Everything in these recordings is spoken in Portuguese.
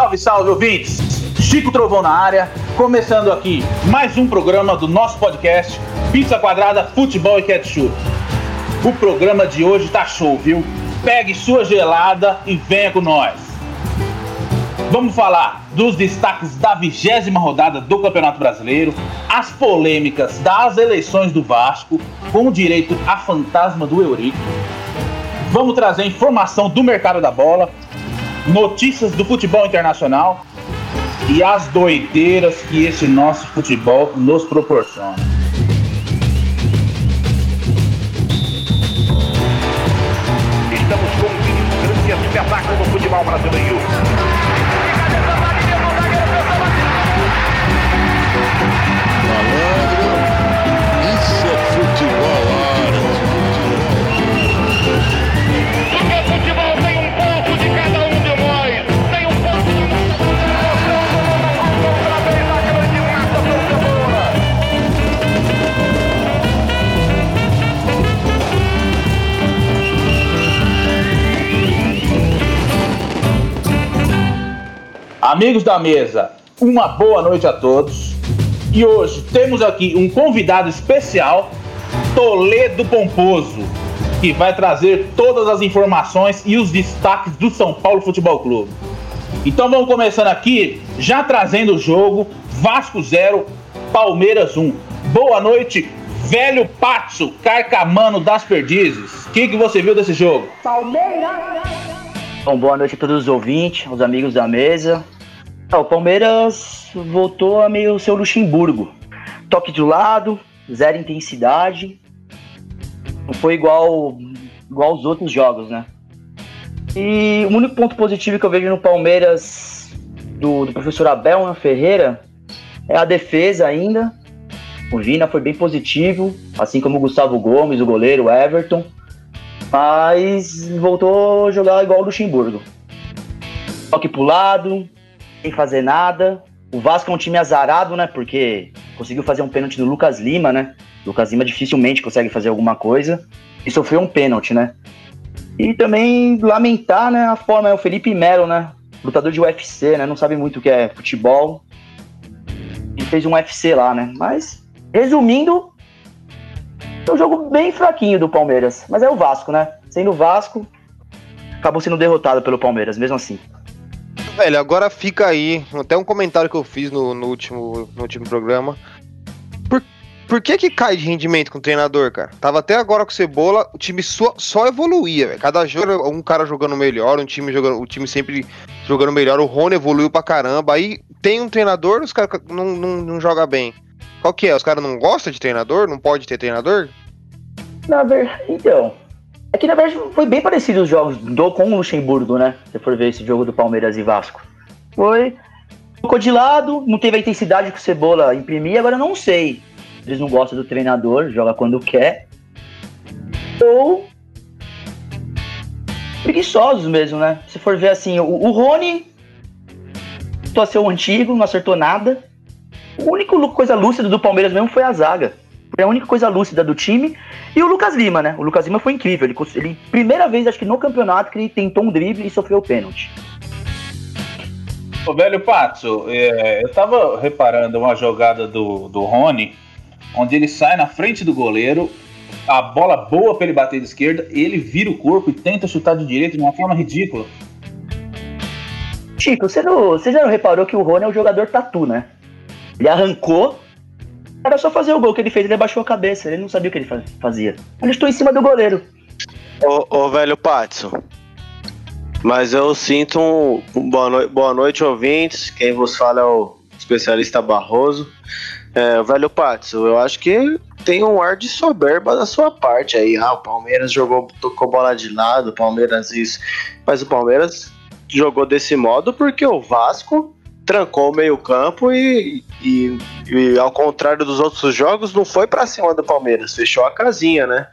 Salve, salve, ouvintes! Chico Trovão na área, começando aqui mais um programa do nosso podcast Pizza Quadrada Futebol e Ketchup. O programa de hoje tá show, viu? Pegue sua gelada e venha com nós. Vamos falar dos destaques da vigésima rodada do Campeonato Brasileiro, as polêmicas das eleições do Vasco, com direito a fantasma do Eurico. Vamos trazer informação do mercado da bola, notícias do futebol internacional e as doideiras que esse nosso futebol nos proporciona. Estamos com um grande espetáculo no futebol brasileiro. Amigos da mesa, uma boa noite a todos. E hoje temos aqui um convidado especial, Toledo Pomposo, que vai trazer todas as informações e os destaques do São Paulo Futebol Clube. Então vamos começando aqui, já trazendo o jogo Vasco 0, Palmeiras 1. Boa noite, velho Patso, carcamano das perdizes. O que, que você viu desse jogo? Bom, boa noite a todos os ouvintes, aos amigos da mesa. Ah, o Palmeiras voltou a meio seu Luxemburgo. Toque de lado, zero intensidade. Não foi igual, igual aos outros jogos, né? E o único ponto positivo que eu vejo no Palmeiras do, do professor Abel né, Ferreira é a defesa ainda. O Vina foi bem positivo, assim como o Gustavo Gomes, o goleiro, o Everton. Mas voltou a jogar igual o Luxemburgo. Toque pro lado, sem fazer nada. O Vasco é um time azarado, né? Porque conseguiu fazer um pênalti do Lucas Lima, né? Lucas Lima dificilmente consegue fazer alguma coisa. E sofreu um pênalti, né? E também lamentar, né, a forma, é o Felipe Melo, né? Lutador de UFC, né? Não sabe muito o que é futebol. E fez um UFC lá, né? Mas, resumindo, é um jogo bem fraquinho do Palmeiras. Mas é o Vasco, né? Sendo o Vasco, acabou sendo derrotado pelo Palmeiras, mesmo assim. Velho, agora fica aí, até um comentário que eu fiz no, no último, no último programa. Por, por que que cai de rendimento com o treinador, cara? Tava até agora com o Cebola, o time só, só evoluía, velho. Cada jogo, um cara jogando melhor, um time jogando, o time sempre jogando melhor, o Rony evoluiu pra caramba. Aí tem um treinador, os caras não, não, não jogam bem. Qual que é? Os caras não gostam de treinador? Não pode ter treinador? Na verdade, então. É que na verdade foi bem parecido os jogos do com o Luxemburgo, né? Se for ver esse jogo do Palmeiras e Vasco. Foi. Ficou de lado, não teve a intensidade que o Cebola imprimia, agora não sei. Eles não gostam do treinador, joga quando quer. Ou. Preguiçosos mesmo, né? Se for ver assim, o, o Rony. A ser o antigo, não acertou nada. A única coisa lúcida do Palmeiras mesmo foi a zaga. Foi a única coisa lúcida do time. E o Lucas Lima, né? O Lucas Lima foi incrível. Ele, ele primeira vez, acho que no campeonato, que ele tentou um drible e sofreu o pênalti. Ô, velho Patso, é, eu tava reparando uma jogada do, do Rony, onde ele sai na frente do goleiro, a bola boa pra ele bater de esquerda, ele vira o corpo e tenta chutar de direita de uma forma ridícula. Chico, você, não, você já não reparou que o Rony é um jogador tatu, né? Ele arrancou, era só fazer o gol que ele fez, ele abaixou a cabeça, ele não sabia o que ele fa- fazia. Ele estou em cima do goleiro. Ô, ô, velho Patson. Mas eu sinto um, boa, noi- boa noite, ouvintes. Quem vos fala é o especialista Barroso. É, velho Patson, eu acho que tem um ar de soberba da sua parte aí. Ah, o Palmeiras jogou, tocou bola de lado, o Palmeiras isso. Mas o Palmeiras jogou desse modo porque o Vasco trancou o meio-campo e, e, e, ao contrário dos outros jogos, não foi pra cima do Palmeiras, fechou a casinha, né?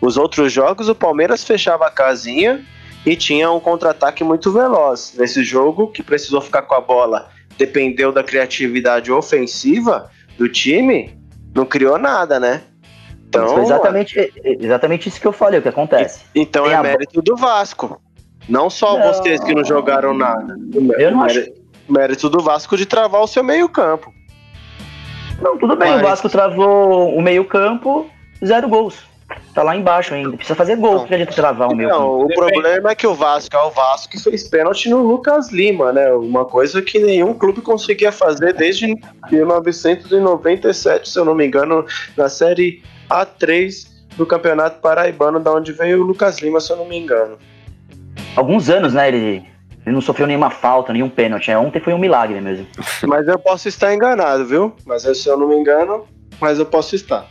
Os outros jogos, o Palmeiras fechava a casinha e tinha um contra-ataque muito veloz. Nesse jogo, que precisou ficar com a bola, dependeu da criatividade ofensiva do time, não criou nada, né? Então, Foi exatamente, é- é exatamente isso que eu falei, o que acontece. então Tem é mérito do Vasco. Não só Não. vocês que não jogaram nada. Eu não acho. Mérito do Vasco de travar o seu meio-campo. Não, tudo bem, Mas- o Vasco travou o meio-campo, zero gols. Tá lá embaixo ainda. Precisa fazer gol Não. pra gente travar o meio-campo. Não, o problema é que o Vasco é o Vasco que fez pênalti no Lucas Lima, né? Uma coisa que nenhum clube conseguia fazer desde 1997, se eu não me engano, na série A3 do Campeonato Paraibano, da onde veio o Lucas Lima, se eu não me engano. Alguns anos, né? Ele, ele não sofreu nenhuma falta, nenhum pênalti. né? Ontem foi um milagre mesmo. Mas eu posso estar enganado, viu? Mas se eu não me engano, mas eu posso estar.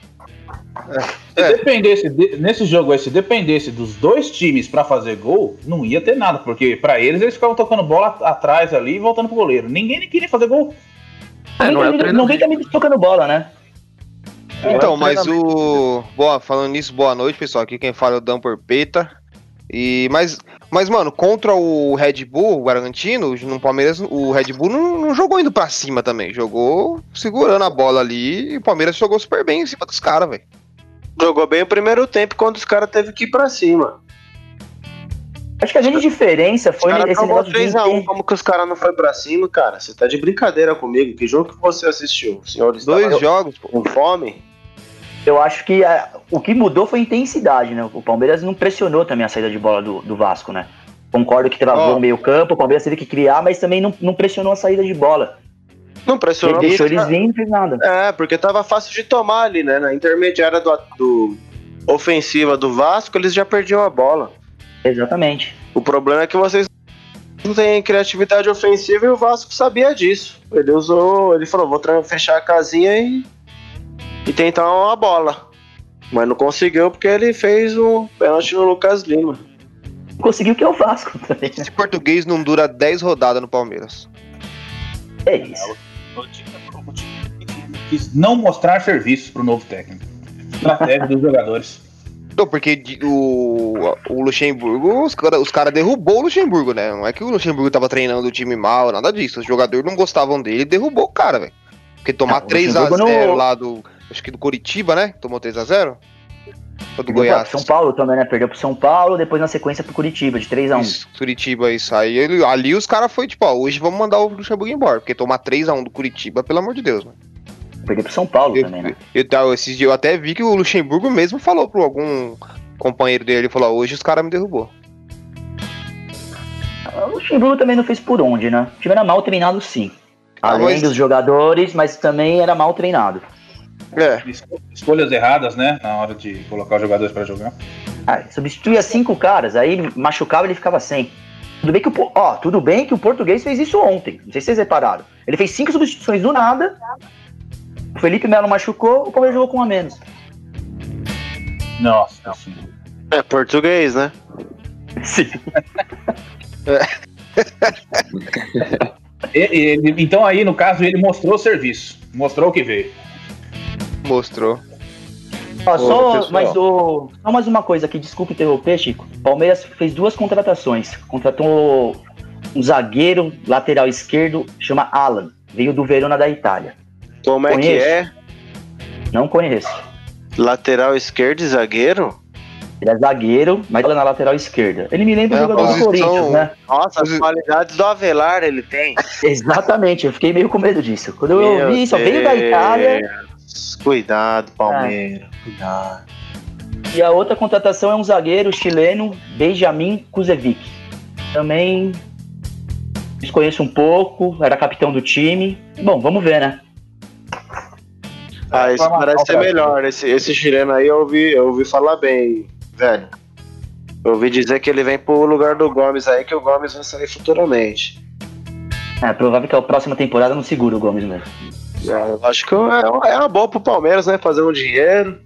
Se dependesse de- nesse jogo aí, se dependesse dos dois times pra fazer gol, não ia ter nada, porque pra eles eles ficavam tocando bola atrás ali e voltando pro goleiro. Ninguém nem queria fazer gol. É, não é Ninguém- tá me tocando bola, né? Então, É, mas o. Boa, falando nisso, boa noite, pessoal. Aqui quem fala é o Dan Porpeta. E, mas, mas, mano, contra o Red Bull, o Bragantino, no Palmeiras, o Red Bull não, não jogou indo pra cima também. Jogou segurando a bola ali e o Palmeiras jogou super bem em cima dos caras, velho. Jogou bem o primeiro tempo quando os caras teve que ir pra cima. Acho que a grande diferença Os foi caras esse tomou negócio de 3x1, ter- como que os caras não foi pra cima, cara? Você tá de brincadeira comigo. Que jogo que você assistiu? O senhor estava Dois jogos, pô. com fome? Eu acho que a- o que mudou foi a intensidade, né? O Palmeiras não pressionou também a saída de bola do, do Vasco, né? Concordo que travou Ó. o meio campo, o Palmeiras teve que criar, mas também não, não pressionou a saída de bola. Não Ele pressionou. deixou eles virem e não fez nada. É, porque tava fácil de tomar ali, né? Na intermediária do, do ofensiva do Vasco, eles já perdiam a bola. Exatamente. O problema é que vocês não têm criatividade ofensiva e o Vasco sabia disso. Ele usou, ele falou, vou fechar a casinha e, e tentar uma bola. Mas não conseguiu porque ele fez o pênalti no Lucas Lima. Conseguiu que é o Vasco também? Esse português não dura 10 rodadas no Palmeiras. É isso. O time quis não mostrar serviço pro novo técnico. Estratégia dos jogadores. Não, porque o, o Luxemburgo, os caras os cara derrubou o Luxemburgo, né? Não é que o Luxemburgo tava treinando o time mal, nada disso. Os jogadores não gostavam dele e derrubou o cara, velho. Porque tomar Não, o 3x0 Luxemburgo no- lá do. Acho que do Curitiba, né? Tomou 3x0? Ou do Perdeu Goiás? pro São Paulo também, né? Perdeu pro São Paulo, depois na sequência pro Curitiba, de 3x1. Isso, Curitiba, isso aí. Ele- ali os caras foi tipo, ó, hoje vamos mandar o Luxemburgo embora. Porque tomar 3x1 do Curitiba, pelo amor de Deus, né? Perdeu pro São Paulo Eu, também, né? eu, eu, esses dias eu até vi que o Luxemburgo mesmo falou pra algum companheiro dele, ele falou, ó, hoje os caras me derrubou. O Luxemburgo também não fez por onde, né? O time era mal treinado, sim. Ah, Além mas- dos jogadores, mas também era mal treinado. É. Esco- Escolhas erradas, né? Na hora de colocar os jogadores pra jogar. Ah, substituía cinco caras, aí machucava e ele ficava sem. Tudo bem que o, ó, tudo bem que o português fez isso ontem. Não sei se vocês repararam. Ele fez cinco substituições do nada. O Felipe Melo machucou, o Palmeiras jogou com um a menos. Nossa senhora. É português, né? Sim. E- ele- então aí, no caso, ele mostrou o serviço. Mostrou o que veio. Mostrou. Ó, só, mas o, só mais uma coisa aqui, desculpa interromper, Chico. Palmeiras fez duas contratações. Contratou um zagueiro lateral esquerdo, chama Alan. Veio do Verona da Itália. Como é que Conheço. é? Não conheço. Lateral esquerdo e zagueiro? Ele é zagueiro, mas joga na lateral esquerda. Ele me lembra É o a jogador do Corinthians, né? Nossa, as qualidades do Avelar ele tem. Exatamente, eu fiquei meio com medo disso. Quando eu Meu vi isso, veio da. Itália. Cuidado, Palmeiras. Cuidado. E a outra contratação é um zagueiro chileno, Benjamin Kuzevic. Também desconheço um pouco, era capitão do time. Bom, vamos ver, né? Ah, esse parece o ser melhor. Esse, esse chileno aí eu ouvi, eu ouvi falar bem, velho. Eu ouvi dizer que ele vem pro lugar do Gomes aí, que o Gomes vai sair futuramente. É provável que a próxima temporada não segura o Gomes mesmo. É, acho que é, é uma boa pro Palmeiras, né? Fazer um dinheiro.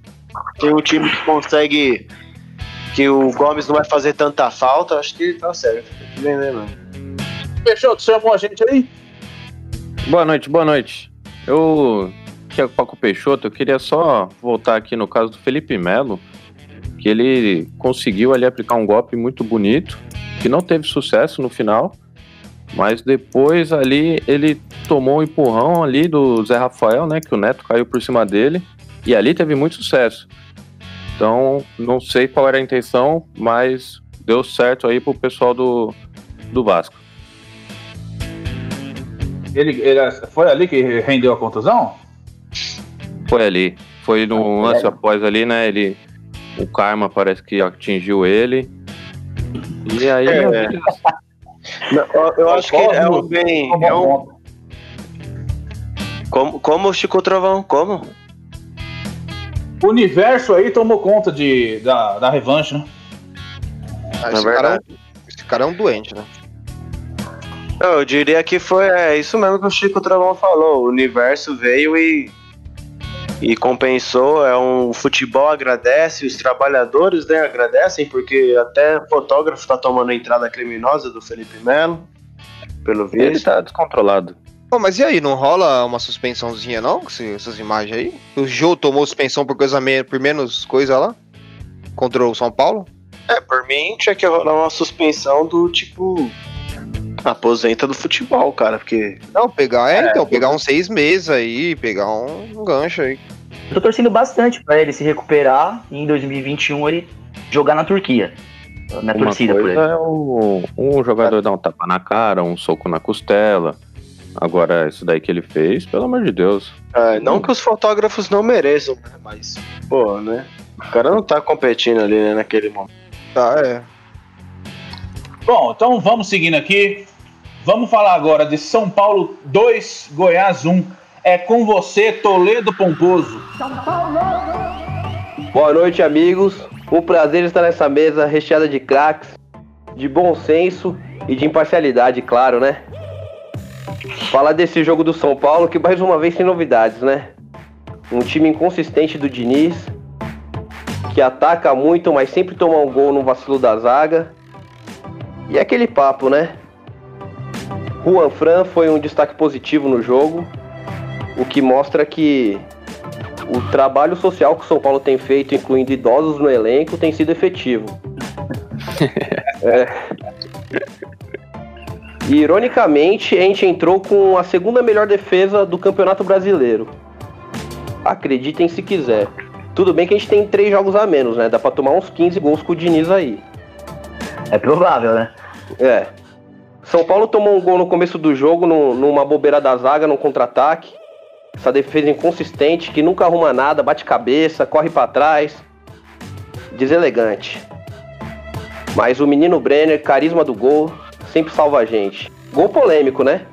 Tem um time que consegue. Que o Gomes não vai fazer tanta falta. Acho que tá certo. Tem que vender, mano. Peixoto, chamou a gente aí? Boa noite, boa noite. Eu, que é o Paco Peixoto, eu queria só voltar aqui no caso do Felipe Melo, que ele conseguiu ali aplicar um golpe muito bonito, que não teve sucesso no final, mas depois ali ele tomou um empurrão ali do Zé Rafael, né, que o Neto caiu por cima dele, e ali teve muito sucesso. Então, não sei qual era a intenção, mas deu certo aí pro pessoal do, do Vasco. Ele, ele- foi ali que rendeu a contusão? Foi ali. Foi no lance após ali, né? Ele. O karma parece que atingiu ele. E aí. É. Não, eu, eu acho que é um bem. É um, como, como o Chico Trovão? Como? O universo aí tomou conta de, da, da revanche, né? Ah, Na esse, cara é um, esse cara é um doente, né? Eu diria que foi é, isso mesmo que o Chico Trovão falou. O universo veio e, e compensou. É um o futebol agradece, os trabalhadores né, agradecem, porque até fotógrafo tá tomando a entrada criminosa do Felipe Melo, pelo Ele visto. tá descontrolado. Pô, mas e aí, não rola uma suspensãozinha não, essas imagens aí? O Jô tomou suspensão por, coisa me- por menos coisa lá? Contra o São Paulo? É, por mim tinha que rolar uma suspensão do tipo. Aposenta do futebol, cara, porque. Não, pegar, é, então, pegar uns seis meses aí, pegar um, um gancho aí. Eu tô torcendo bastante pra ele se recuperar e em 2021 ele jogar na Turquia. Minha Uma torcida por ele. é o, um jogador dar um tapa na cara, um soco na costela. Agora, isso daí que ele fez, pelo amor de Deus. É, não que os fotógrafos não mereçam, né? Mas, pô, né? O cara não tá competindo ali, né, naquele momento. Tá, é. Bom, então vamos seguindo aqui. Vamos falar agora de São Paulo 2, Goiás 1. É com você, Toledo Pomposo. Boa noite, amigos. Um prazer estar nessa mesa recheada de craques, de bom senso e de imparcialidade, claro, né? Falar desse jogo do São Paulo que mais uma vez tem novidades, né? Um time inconsistente do Diniz, que ataca muito, mas sempre toma um gol no vacilo da zaga. E aquele papo, né? Juan Fran foi um destaque positivo no jogo, o que mostra que o trabalho social que o São Paulo tem feito, incluindo idosos no elenco, tem sido efetivo. É. E, ironicamente, a gente entrou com a segunda melhor defesa do Campeonato Brasileiro. Acreditem se quiser. Tudo bem que a gente tem três jogos a menos, né? Dá pra tomar uns 15 gols com o Diniz aí. É provável, né? É. São Paulo tomou um gol no começo do jogo, no- numa bobeira da zaga, num contra-ataque. Essa defesa inconsistente, que nunca arruma nada, bate cabeça, corre pra trás. Deselegante. Mas o menino Brenner, carisma do gol, sempre salva a gente. Gol polêmico, né?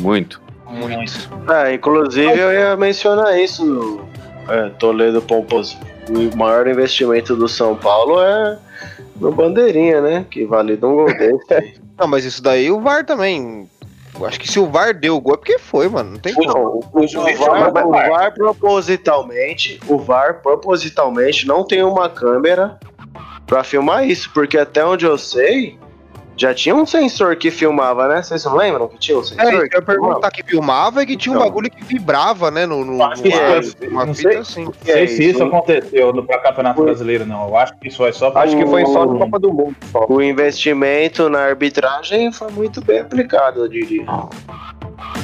Muito. Muito. É, inclusive eu ia mencionar isso, é, Toledo Pomposo. O maior investimento do São Paulo é no Bandeirinha, né? Que valida um gol desse. Não, mas isso daí o VAR também. Eu acho que se o VAR deu o gol é porque foi, mano. Não tem como. Não, o, o VAR, o VAR propositalmente, o VAR propositalmente não tem uma câmera pra filmar isso, porque até onde eu sei, já tinha um sensor que filmava, né? Vocês não lembram que tinha um sensor? É, eu que ia perguntar que filmava e que tinha um Então. bagulho que vibrava, né? No, no, Acho que no isso ar, é- uma não fita sei. assim. Não sei É se isso. isso aconteceu no pra Campeonato Brasileiro, não. Eu acho que isso é só pra Acho que foi só no O- Copa do Mundo. Só. O investimento na arbitragem foi muito bem aplicado, eu diria.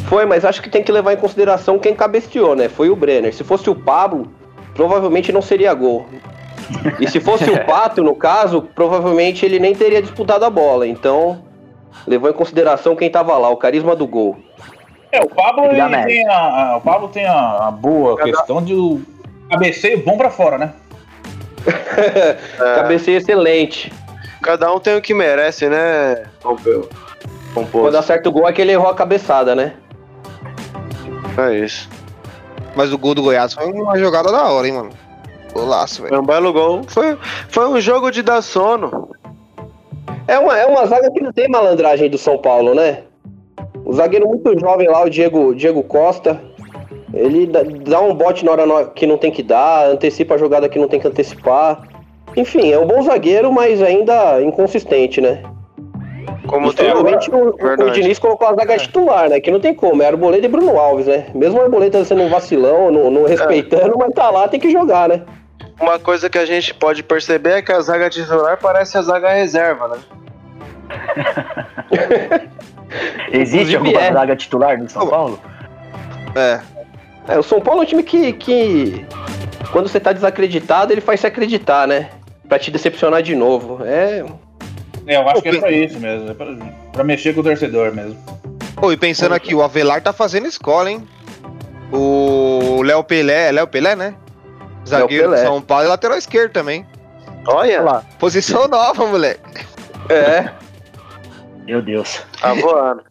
Foi, mas acho que tem que levar em consideração quem cabeceou, né? Foi o Brenner. Se fosse o Pablo, provavelmente não seria gol. E se fosse o Pato, no caso, provavelmente ele nem teria disputado a bola. Então, levou em consideração quem tava lá, o carisma do gol. É, o Pablo, ele tem a, a- o Pablo tem a, a boa questão de o cabeceio bom pra fora, né? Cabeceio excelente. Cada um tem o que merece, né, Pompeu? Quando acerta o gol é que ele errou a cabeçada, né? É isso. Mas o gol do Goiás foi uma jogada da hora, hein, mano. Golaço, velho. Foi um belo gol. Foi, foi um jogo de dar sono. É uma, é uma zaga que não tem malandragem do São Paulo, né? O zagueiro muito jovem lá, o Diego, Diego Costa, ele dá, um bote na hora que não tem que dar, antecipa a jogada que não tem que antecipar. Enfim, é um bom zagueiro, mas ainda inconsistente, né? Como tem Provavelmente o, o. Diniz colocou a zaga titular, né? Que não tem como, é Arboleda e Bruno Alves, né? Mesmo o Arboleda sendo um vacilão, não, não respeitando, mas tá lá, tem que jogar, né? Uma coisa que a gente pode perceber é que a zaga titular parece a zaga reserva, né? Existe alguma é. zaga titular do São Paulo? É. É, o São Paulo é um time que, que quando você tá desacreditado, ele faz se acreditar, né? Pra te decepcionar de novo. É, É, eu acho que é pra isso mesmo. É pra, pra mexer com o torcedor mesmo. Pô, e pensando aqui, o Avelar tá fazendo escola, hein? O Léo Pelé, é Léo Pelé, né? Zagueiro Pelé. de São Paulo e lateral esquerdo também. Olha, lá. Posição nova, moleque. É. Meu Deus. tá voando.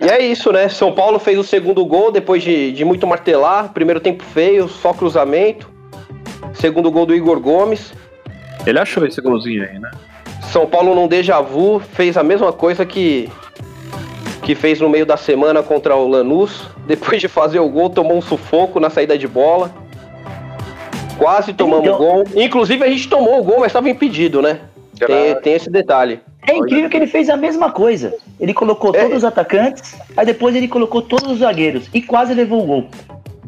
E é isso, né? São Paulo fez o segundo gol depois de, de muito martelar. Primeiro tempo feio, só cruzamento. Segundo gol do Igor Gomes. Ele achou esse golzinho aí, né? São Paulo num déjà vu, fez a mesma coisa que que fez no meio da semana contra o Lanús. Depois de fazer o gol, tomou um sufoco na saída de bola. Quase tomamos o Então- gol. Inclusive a gente tomou o gol, mas estava impedido, né? Tem, tem esse detalhe. É incrível que ele fez a mesma coisa. Ele colocou É. todos os atacantes, aí depois ele colocou todos os zagueiros e quase levou o gol.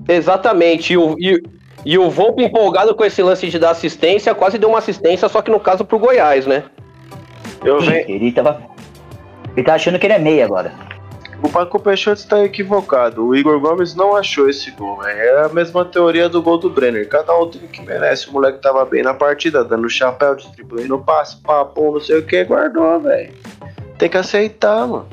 Exatamente. E o, e, e o Volpe empolgado com esse lance de dar assistência, quase deu uma assistência, só que no caso pro Goiás, né? Eu venho. Ele tava. Ele tá achando que ele é meia agora. O Paco Peixoto está equivocado. O Igor Gomes não achou esse gol. É a mesma teoria do gol do Brenner. Cada um tem o que merece. O moleque tava bem na partida, dando chapéu, distribuindo passe, papo, não sei o que, guardou, velho. Tem que aceitar, mano.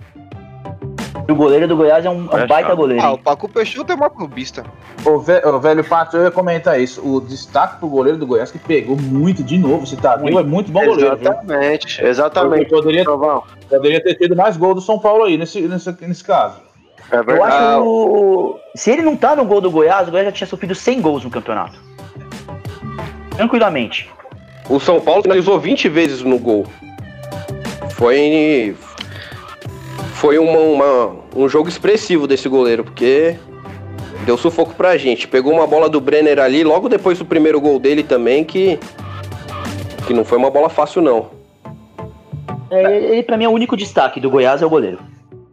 E o goleiro do Goiás é um, é um baita goleiro. Ah, o Paco Peixoto é maior clubista. O, ve- o velho Pato, eu ia comentar isso. O destaque pro goleiro do Goiás que pegou muito de novo. Você tá viu? É muito bom goleiro. viu? Exatamente, exatamente. Poderia, poderia ter tido mais gol do São Paulo aí nesse, nesse, nesse caso. É Eu verdade. acho. o- Se ele não tá no gol do Goiás, o Goiás já tinha sofrido 100 gols no campeonato. Tranquilamente. O São Paulo finalizou 20 vezes no gol. Foi. Foi uma, uma- um jogo expressivo desse goleiro, porque deu sufoco pra gente. Pegou uma bola do Brenner ali, logo depois do primeiro gol dele também, que. Que não foi uma bola fácil, não. É, ele, pra mim, é o único destaque do Goiás é o goleiro.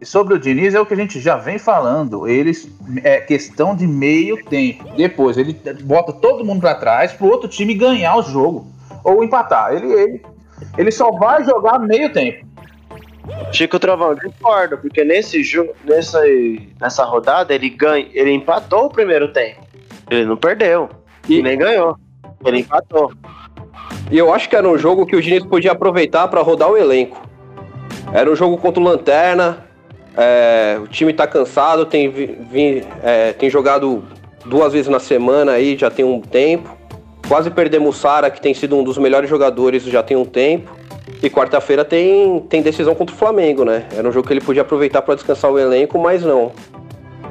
E sobre o Diniz é o que a gente já vem falando. Eles é questão de meio tempo. Depois ele bota todo mundo pra trás pro outro time ganhar o jogo ou empatar. Ele, ele, ele só vai jogar meio tempo. Chico Trovão, discordo, porque nesse jogo, nessa, nessa rodada, ele ganha, ele empatou o primeiro tempo. Ele não perdeu. E nem ganhou. Ele empatou. E eu acho que era um jogo que o Diniz podia aproveitar pra rodar o elenco. Era um jogo contra o Lanterna. é, o time tá cansado, tem, vi- é, tem jogado duas vezes na semana aí, já tem um tempo. Quase perdemos o Sara, que tem sido um dos melhores jogadores já tem um tempo. E quarta-feira tem, tem decisão contra o Flamengo, né? Era um jogo que ele podia aproveitar pra descansar o elenco, mas não.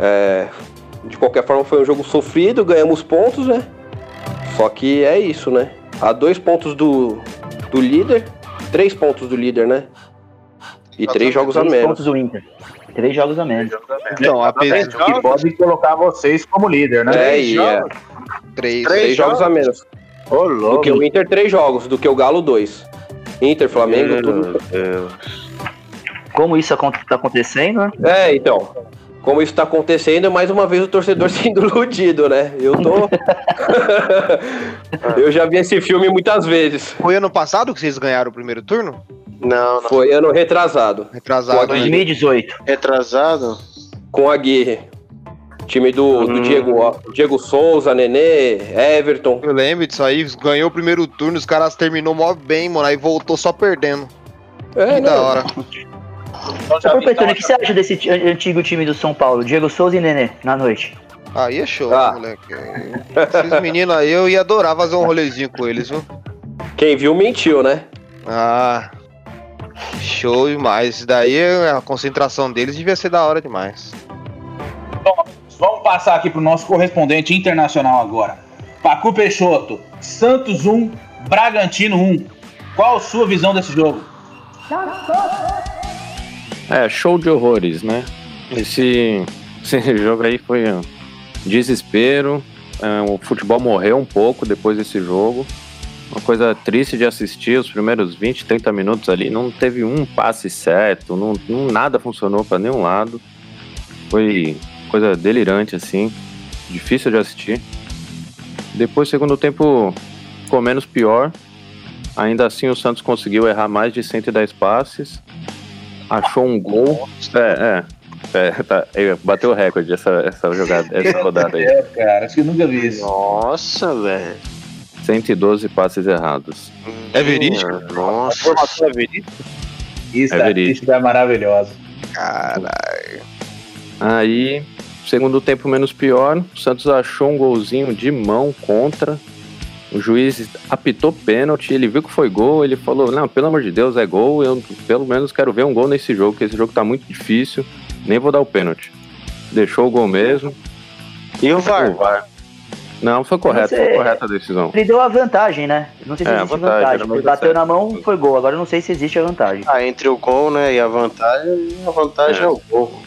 É, de qualquer forma, foi um jogo sofrido, ganhamos pontos, né? Só que é isso, né? A dois pontos do, do líder, três pontos do líder, né? E três jogos a Três menos. pontos do Inter. Três jogos a menos. Então, apesar Que pode colocar vocês como líder, né? É, e é, três. três jogos a menos. Ô, Do que o Inter, três jogos. Do que o Galo, dois. Inter, Flamengo, tudo. Como isso acon- tá acontecendo, né? É, então. Como isso tá acontecendo, mais uma vez o torcedor sendo iludido, né? Eu tô. eu já vi esse filme muitas vezes. Foi ano passado que vocês ganharam o primeiro turno? Não, não. Foi ano retrasado. Retrasado. Pode né? 2018. Retrasado? Com a Guerre. Time do, do Hum. Diego, Diego Souza, Nenê, Everton. Eu lembro disso aí, ganhou o primeiro turno, os caras terminou mó bem, mano, aí voltou só perdendo. É, que né? da hora. Ô, Petone, o que você acha desse ti- antigo time do São Paulo? Diego Souza e Nenê, na noite. Aí é show, Ah. moleque. Esses meninos aí, eu ia adorar fazer um rolezinho com eles, viu? Quem viu mentiu, né? Ah, show demais. Isso daí, a concentração deles devia ser da hora demais. Vamos passar aqui pro nosso correspondente internacional agora. Pacu Peixoto, Santos 1, Bragantino 1. Qual a sua visão desse jogo? É, show de horrores, né? Esse, esse jogo aí foi um desespero. é, o futebol morreu um pouco depois desse jogo. Uma coisa triste de assistir, os primeiros 20, 30 minutos ali, não teve um passe certo, não, não- nada funcionou para nenhum lado. Foi coisa delirante, assim, difícil de assistir. Depois, segundo tempo, ficou menos pior. Ainda assim, o Santos conseguiu errar mais de 110 passes achou um gol. É, é. é, tá, é, bateu o recorde essa, essa jogada, essa rodada aí. É, cara, acho que eu nunca vi isso. Nossa, velho. 112 passes errados. É verídico? Nossa. Isso É é, verídico. isso é maravilhoso. Caralho. Aí, segundo tempo menos pior, o Santos achou um golzinho de mão contra. O juiz apitou pênalti, ele viu que foi gol, ele falou: Não, pelo amor de Deus, é gol. Eu pelo menos quero ver um gol nesse jogo, porque esse jogo tá muito difícil. Nem vou dar o pênalti. Deixou o gol mesmo. E o VAR? O VAR. Não, foi correto, foi correta a decisão. Ele deu a vantagem, né? Não sei se É, a existe vantagem, vantagem, pra bateu na mão, foi gol. Agora eu não sei se existe a vantagem. Ah, entre o gol, né, e a vantagem, a vantagem é, É. o gol.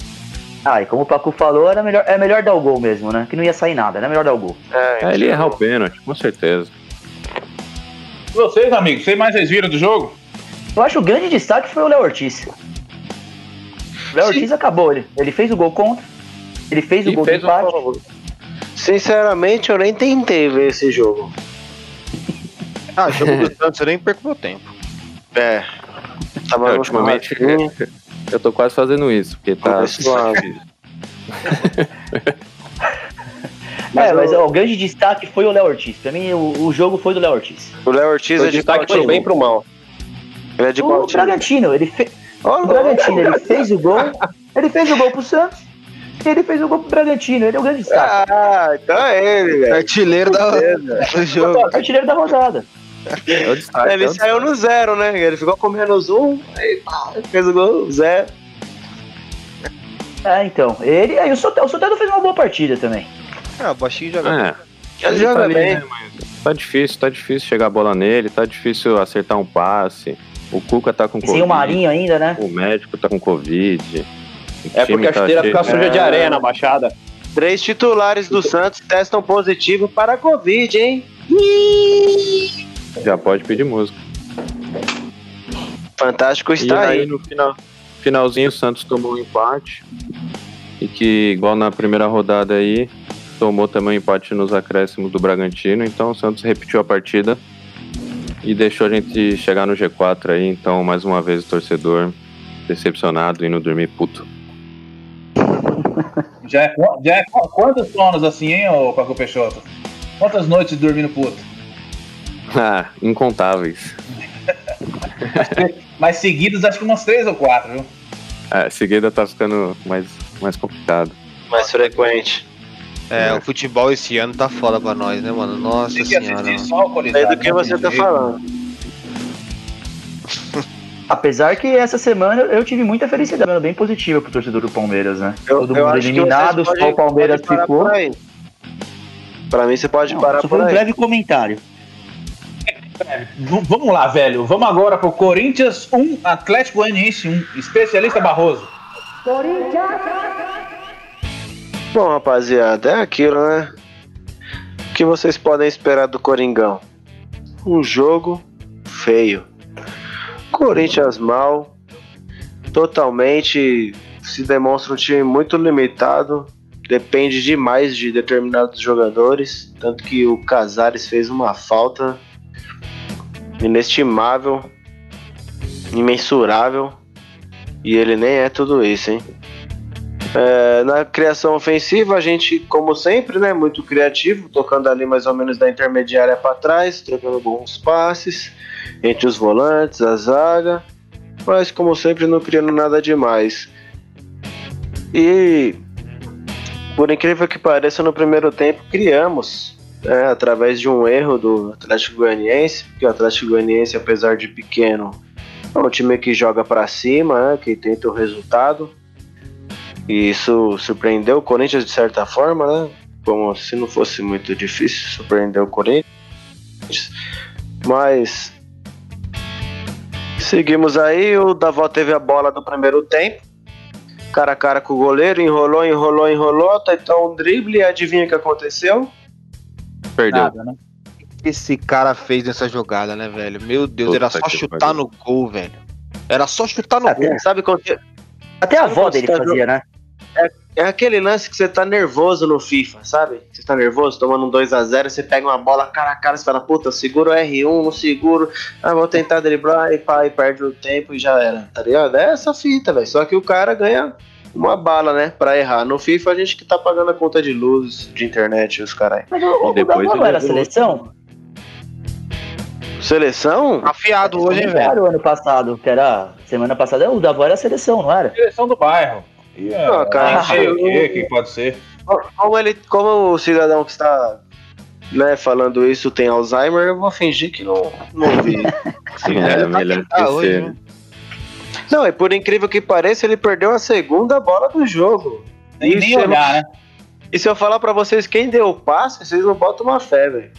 Ah, e como o Paco falou, era melhor, é melhor dar o gol mesmo, né? Que não ia sair nada, era melhor dar o gol. É, É, ele errar o o pênalti, com certeza. E Vocês, amigos, vocês mais vocês viram do jogo? Eu acho que o grande destaque foi o Léo Ortiz. O Léo Sim. Ortiz acabou, ele, ele fez o gol contra, ele fez o E gol fez de um empate. gol. Sinceramente, eu nem tentei ver esse jogo. Ah, jogo do Santos, eu nem perco meu tempo. É. Tava É, ultimamente. Eu tô quase fazendo isso, porque tá. Se suave. é, mas ó, o grande destaque foi o Léo Ortiz. Pra mim, o, o jogo foi do Léo Ortiz. O Léo Ortiz O é de destaque foi bem pro mal. Ele é de O qual time? Bragantino, ele fez. Ô, O. Bragantino, ele fez o gol. Ele fez o gol pro Santos. E ele fez o gol pro Bragantino. Ele é o grande destaque. Ah, então é ele, velho. Artilheiro da, jogo. Artilheiro da rodada. É o destaque, Ele é o saiu no zero, né? Ele ficou com menos um, aí pá, fez o gol, zero. É, então. Ele. Aí o Soteldo, o Soteldo fez uma boa partida também. Ah, o baixinho joga. É, Ele Ele joga tá bem. né, tá difícil, tá difícil chegar a bola nele, tá difícil acertar um passe. O Cuca tá com E sem o Covid. Marinho ainda, né? O médico tá com Covid. O É porque a tá chuteira cheio- fica suja de É. areia na baixada. Três titulares do Santos testam positivo para a Covid, hein? Já pode pedir música. Fantástico E está aí aí. no final, finalzinho o Santos tomou um empate. E que, igual na primeira rodada aí, tomou também um empate nos acréscimos do Bragantino. Então o Santos repetiu a partida e deixou a gente chegar no G4 aí. Então, mais uma vez, o torcedor decepcionado indo dormir puto. Já é, já é qu- quantos sonos assim, hein, ô Paco Peixoto? Quantas noites dormindo puto? Ah, incontáveis. Mas seguidos, acho que umas três ou quatro, viu? É, a seguida tá ficando mais, mais complicado. Mais frequente. É, o futebol esse ano tá foda pra nós, né, mano? Nossa Tem que senhora. só. Sei do que não você tá falando. Apesar que essa semana eu tive muita felicidade, bem positiva pro torcedor do Palmeiras, né? Eu, Todo eu mundo eliminado, só o Palmeiras ficou. Pra mim, você pode Não, parar só por foi um aí. breve comentário. V- Vamos lá, velho. Vamos agora pro Corinthians 1, Atlético Goianiense 1. Especialista Barroso. Bom, rapaziada, é aquilo, né? O que vocês podem esperar do Coringão? Um jogo feio. Corinthians mal, totalmente se demonstra um time muito limitado, depende demais de determinados jogadores, tanto que o Casares fez uma falta inestimável, imensurável, e ele nem é tudo isso, hein? É, na criação ofensiva, a gente, como sempre, né, muito criativo, tocando ali mais ou menos da intermediária para trás, trocando bons passes entre os volantes, a zaga, mas como sempre, não criando nada demais. E por incrível que pareça, no primeiro tempo criamos, né, através de um erro do Atlético Goianiense, porque o Atlético Goianiense, apesar de pequeno, é um time que joga para cima, né, que tenta o resultado. E isso surpreendeu o Corinthians de certa forma, né? Como se não fosse muito difícil surpreender o Corinthians. Mas seguimos aí, o Davó teve a bola do primeiro tempo. Cara a cara com o goleiro, enrolou, enrolou, enrolou, tentou um drible e adivinha o que aconteceu? Perdeu. Nada, né? O que esse cara fez nessa jogada, né, velho? Meu Deus, Puta era só chutar no gol, velho. Era só chutar no Até- gol. Sabe quando Até a avó dele tá fazia, né? É aquele lance que você tá nervoso no FIFA, sabe? Você tá nervoso, tomando um 2x0, você pega uma bola cara a cara, você fala, puta, seguro o R1, não seguro, ah, vou tentar driblar e pá, e perde o tempo e já era, tá ligado? É essa fita, velho. Só que o cara ganha uma bala, né, pra errar. No FIFA a gente que tá pagando a conta de luz, de internet, os caras. Mas o, o depois Davó não era evoluiu. seleção? Seleção? Afiado hoje, velho? Era o ano passado, que era semana passada, o Davó era seleção, não era? Direção do bairro. E, é, Não, cara, sei eu- o que, que pode ser. Como, ele, como o cidadão que está né, falando isso tem Alzheimer, eu vou fingir que não, não vi. É, melhor Ah, hoje, esquecer. né? Não, e por incrível que pareça, ele perdeu a segunda bola do jogo. Nem, E nem olhar, né? E se eu falar pra vocês quem deu o passe, vocês não botam uma fé, velho.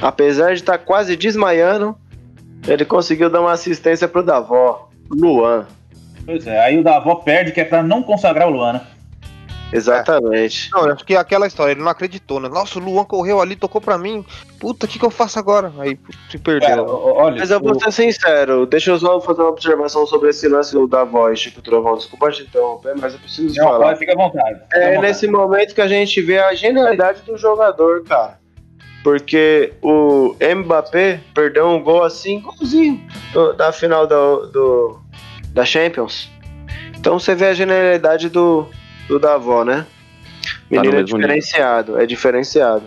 Apesar de estar quase desmaiando, ele conseguiu dar uma assistência pro Davó, Luan. Pois é, aí o da avó perde, que é pra não consagrar o Luana. Exatamente. Não, eu acho que aquela história, ele não acreditou, né? Nossa, o Luan correu ali, tocou pra mim. Puta, o que, que eu faço agora? Aí se perdeu. o- olha, Mas eu vou o- ser sincero, deixa eu só fazer uma observação sobre esse lance Davó e Chico Trovão. Desculpa te interromper, mas eu preciso não, falar. pode, fica à vontade. Fica à É vontade. nesse momento que a gente vê a genialidade do jogador, cara. Porque o Mbappé perdeu um gol assim, igualzinho do- da final do, do- da Champions. Então você vê a genialidade do, do Davó, né? no Menino é mesmo nível. diferenciado, é diferenciado.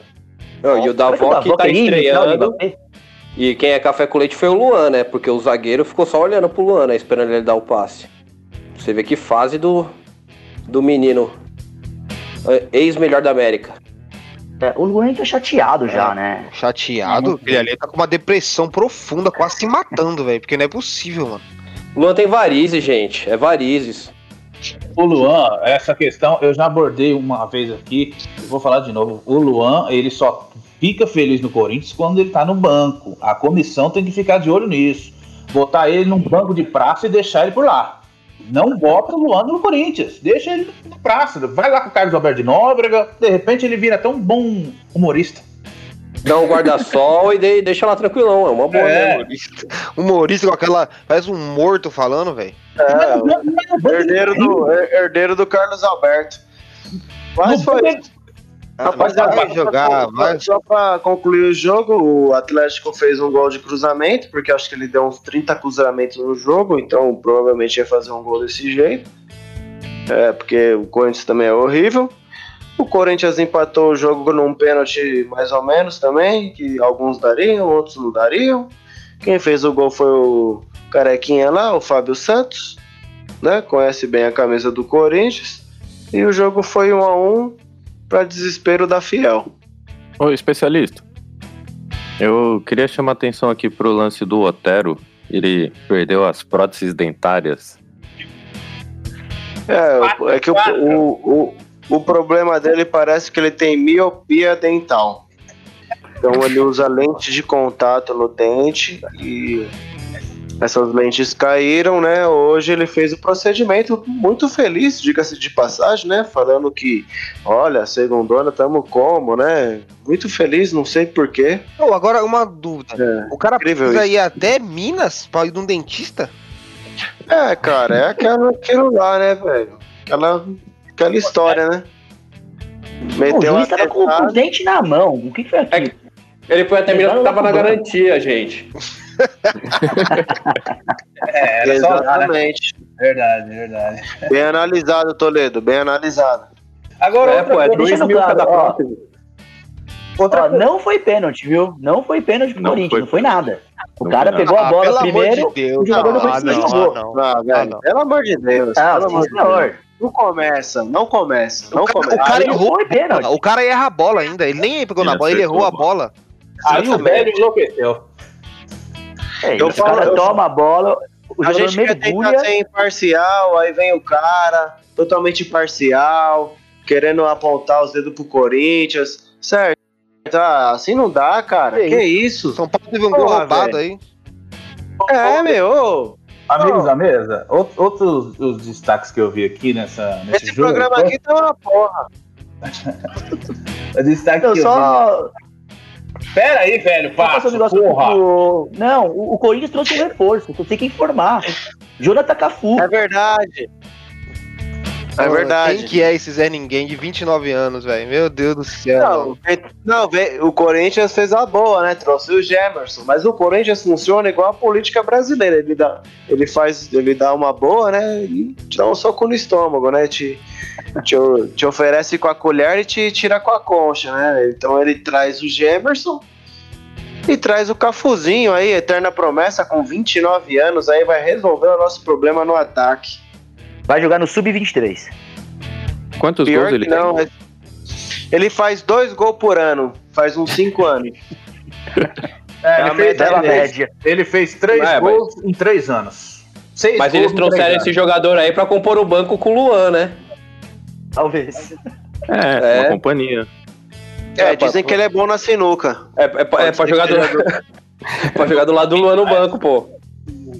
Não, e o Será que Davó que tá estreando. Mbappé? E quem é café com leite foi o Luan, né? Porque o zagueiro ficou só olhando pro Luan, né? Esperando ele dar o passe. Você vê que fase do, do menino. É, Ex-melhor da América. É, o Luan tá chateado já, né? Chateado, ele ali tá com uma depressão profunda, quase se matando, velho. Porque não é possível, mano. O Luan tem varizes, gente. É varizes. O Luan, essa questão eu já abordei uma vez aqui, vou falar de novo. O Luan, ele só fica feliz no Corinthians quando ele tá no banco. A comissão tem que ficar de olho nisso. Botar ele num banco de praça e deixar ele por lá. Não bota o Luan no Corinthians, deixa ele na praça. Vai lá com o Carlos Alberto de Nóbrega, de repente ele vira tão bom humorista. Dá um guarda-sol e de- deixa lá tranquilão. É uma boa, É. né? Humorista, humorista com aquela. Parece um morto falando, velho. É, herdeiro do, her- herdeiro do Carlos Alberto. Mas foi ele- Rapaziada, vai jogar, vai. Só pra concluir o jogo, o Atlético fez um gol de cruzamento, porque acho que ele deu uns 30 cruzamentos no jogo, então provavelmente ia fazer um gol desse jeito. É, porque o Corinthians também é horrível. O Corinthians empatou o jogo num pênalti mais ou menos também, que alguns dariam, outros não dariam. Quem fez o gol foi o carequinha lá, o Fábio Santos, né? Conhece bem a camisa do Corinthians. E o jogo foi um a um para desespero da Fiel. Ô, especialista. Eu queria chamar a atenção aqui pro lance do Otero. Ele perdeu as próteses dentárias. É, é que o, o, o, o problema dele parece que ele tem miopia dental. Então ele usa lente de contato no dente e essas lentes caíram, né? Hoje ele fez o procedimento muito feliz, diga-se de passagem, né? Falando que, olha, segundona, tamo como, né? Muito feliz, não sei porquê. Ô, agora uma dúvida. É. O cara precisa isso. ir até Minas pra ir num dentista? É, cara, é aquela, aquilo lá, né, velho? Aquela, aquela história, né? o Meteu juiz uma tava com o tentada. dente na mão. O que que foi aquilo? Ele foi até melhor que tava na garantia, gente. É, era só lá, né? Exatamente. Verdade, verdade. Bem analisado, Toledo, bem analisado. Agora, É, outra pô, é coisa, dois mil claro, cada ó. prótese. outra Ó, não foi pênalti, viu? Não foi pênalti pro Não Corinthians, foi. não foi nada. O Não cara foi nada. pegou a Ah, bola pelo amor primeiro, de Deus. o jogador do Ah, Corinthians não, jogou. ah, não. Ah, velho, não. pelo amor de Deus. Ah, pelo sim, amor de Deus. Não começa, não começa, não O cara- começa. o cara errou. foi pênalti. O cara erra a bola ainda. Ele nem pegou na bola, ele errou a bola. Aí o velho enlouqueceu. É, Eu o falo- cara eu- toma a bola, o A gente quer mergulha. tentar ser imparcial, aí vem o cara, totalmente imparcial, querendo apontar os dedos pro Corinthians. Certo? Ah, assim não dá, cara. Que Que isso? São Paulo teve um gol roubado aí. É, meu. Amigos Oh. da mesa, out- outros os destaques que eu vi aqui nessa, nesse Esse jogo. programa aqui tá uma porra. O destaque Eu que eu só, vi. Pera aí, velho, passa, um negócio porra. pro- Não, o, o Corinthians trouxe um reforço, eu tenho que informar. Jonathan Cafu. É verdade. É verdade. Quem que é esse Zé Ninguém de 29 anos, velho? Meu Deus do céu. Não, não o Corinthians fez a boa, né? Trouxe o Gemerson, mas o Corinthians funciona igual a política brasileira. Ele dá, ele faz, ele dá uma boa, né? E te dá um soco no estômago, né? Te, te, te oferece com a colher e te tira com a concha, né? Então ele traz o Gemerson e traz o Cafuzinho aí, eterna promessa, com 29 anos, aí vai resolver o nosso problema no ataque. Vai jogar no Sub-23. Quantos Pior gols ele não, é- ele faz dois gols por ano, faz uns cinco anos. É, É ele, a fez, ele, fez, média. ele fez três É, mas- gols em três anos. Seis Mas gols eles trouxeram esse anos. jogador aí pra compor o banco com o Luan, né? Talvez. tem? É, É. uma companhia. É, dizem que ele é bom na sinuca. É, é, pra- é pra jogar do, pra jogar do lado do Luan no banco, pô.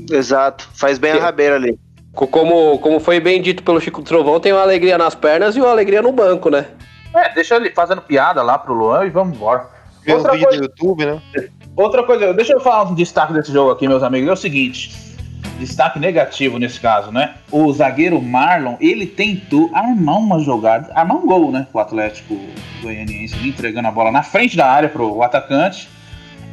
Exato, faz bem a rabeira ali. Co- Como, como foi bem dito pelo Chico Trovão, tem uma alegria nas pernas e uma alegria no banco, né? É, deixa ele fazendo piada lá pro Luan e vamos embora. Vê um Outra vídeo coisa- no YouTube, né? Outra coisa, deixa eu falar um destaque desse jogo aqui, meus amigos. É o seguinte: destaque negativo nesse caso, né? O zagueiro Marlon, ele tentou armar uma jogada, armar um gol, né? O Atlético Goianiense ali, entregando a bola na frente da área pro atacante.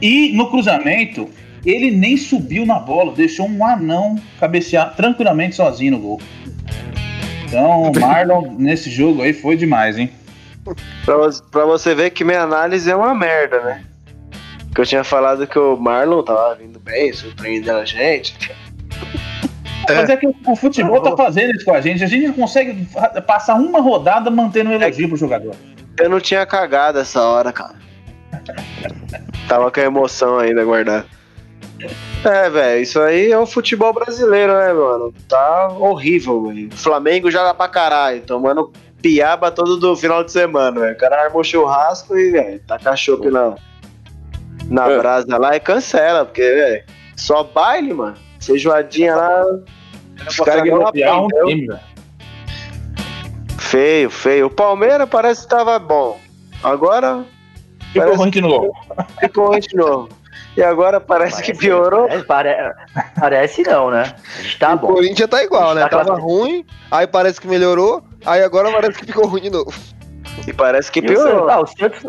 E no cruzamento, ele nem subiu na bola, deixou um anão cabecear tranquilamente sozinho no gol. Então, o Marlon nesse jogo aí foi demais, hein? Pra, pra você ver que minha análise é uma merda, né? Que eu tinha falado que o Marlon tava vindo bem, surpreendendo a gente. Mas é que o futebol tá fazendo isso com a gente. A gente não consegue passar uma rodada mantendo um elogio pro jogador. Eu não tinha cagado essa hora, cara. Tava com a emoção ainda guardada. É, velho, isso aí é o futebol brasileiro, né, mano? Tá horrível, velho. O Flamengo joga pra caralho, tomando piaba todo do final de semana, velho. O cara armou churrasco e, velho, tá cachorro na, na É. brasa lá e cancela, porque, velho, só baile, mano. Feijoadinha lá, os caras ganham uma um time, velho. Feio, feio. O Palmeiras parece que tava bom. Agora Ficou ruim de novo. ficou ruim de novo. E agora parece, que piorou. Parece, pare- parece não, né? A gente tá o bom. Corinthians tá igual, né? Tá Tava ruim, aí parece que melhorou, aí agora parece que ficou ruim de novo. E parece que E o Santos, piorou. ah, o Santos,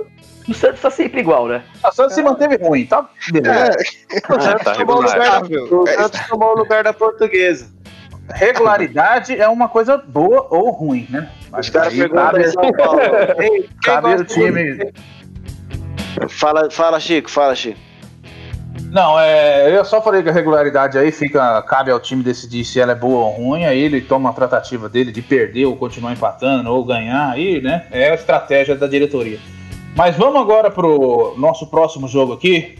o Santos tá sempre igual, né? A Santos se manteve ruim, tá? Beleza. O Santos tá tomou o lugar da, o Santos tomou o lugar da portuguesa. Regularidade é uma coisa boa ou ruim, né? Os caras perguntam em São Paulo. Ei, quem Cabe o time. Fala, fala, Chico, fala, Chico. Não, é, eu só falei que a regularidade aí fica, cabe ao time decidir se ela é boa ou ruim, aí ele toma a tratativa dele de perder ou continuar empatando ou ganhar, aí, né? É a estratégia da diretoria. Mas vamos agora pro nosso próximo jogo aqui.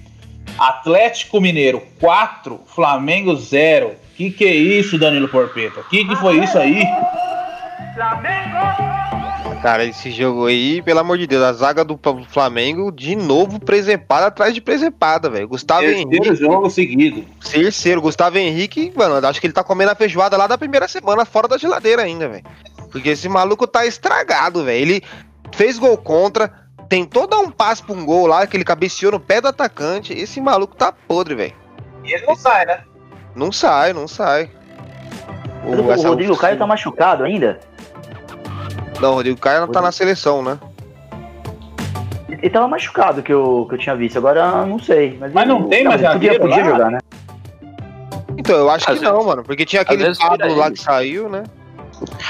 Atlético Mineiro 4, Flamengo 0. Que que é isso, Danilo Porpeta? Que que foi isso aí? Cara, esse jogo aí, pelo amor de Deus, a zaga do Flamengo de novo presepada atrás de presepada, velho. Gustavo Henrique, Terceiro jogo seguido. terceiro. Gustavo Henrique, mano, acho que ele tá comendo a feijoada lá da primeira semana fora da geladeira ainda, velho. Porque esse maluco tá estragado, velho. Ele fez gol contra, tentou dar um passe pra um gol lá, que ele cabeceou no pé do atacante. Esse maluco tá podre, velho. E ele não sai, né? Não sai, não sai. O, essa- Rodrigo Caio tá machucado ainda? Não, o Rodrigo Caio não tá na seleção, né? Ele tava machucado que eu, que eu tinha visto, agora não sei. Mas, Mas não ele- tem mais ele podia, podia jogar, né? Então, eu acho Às que não, mano. Porque tinha aquele vezes Pablo lá ele. que saiu, né?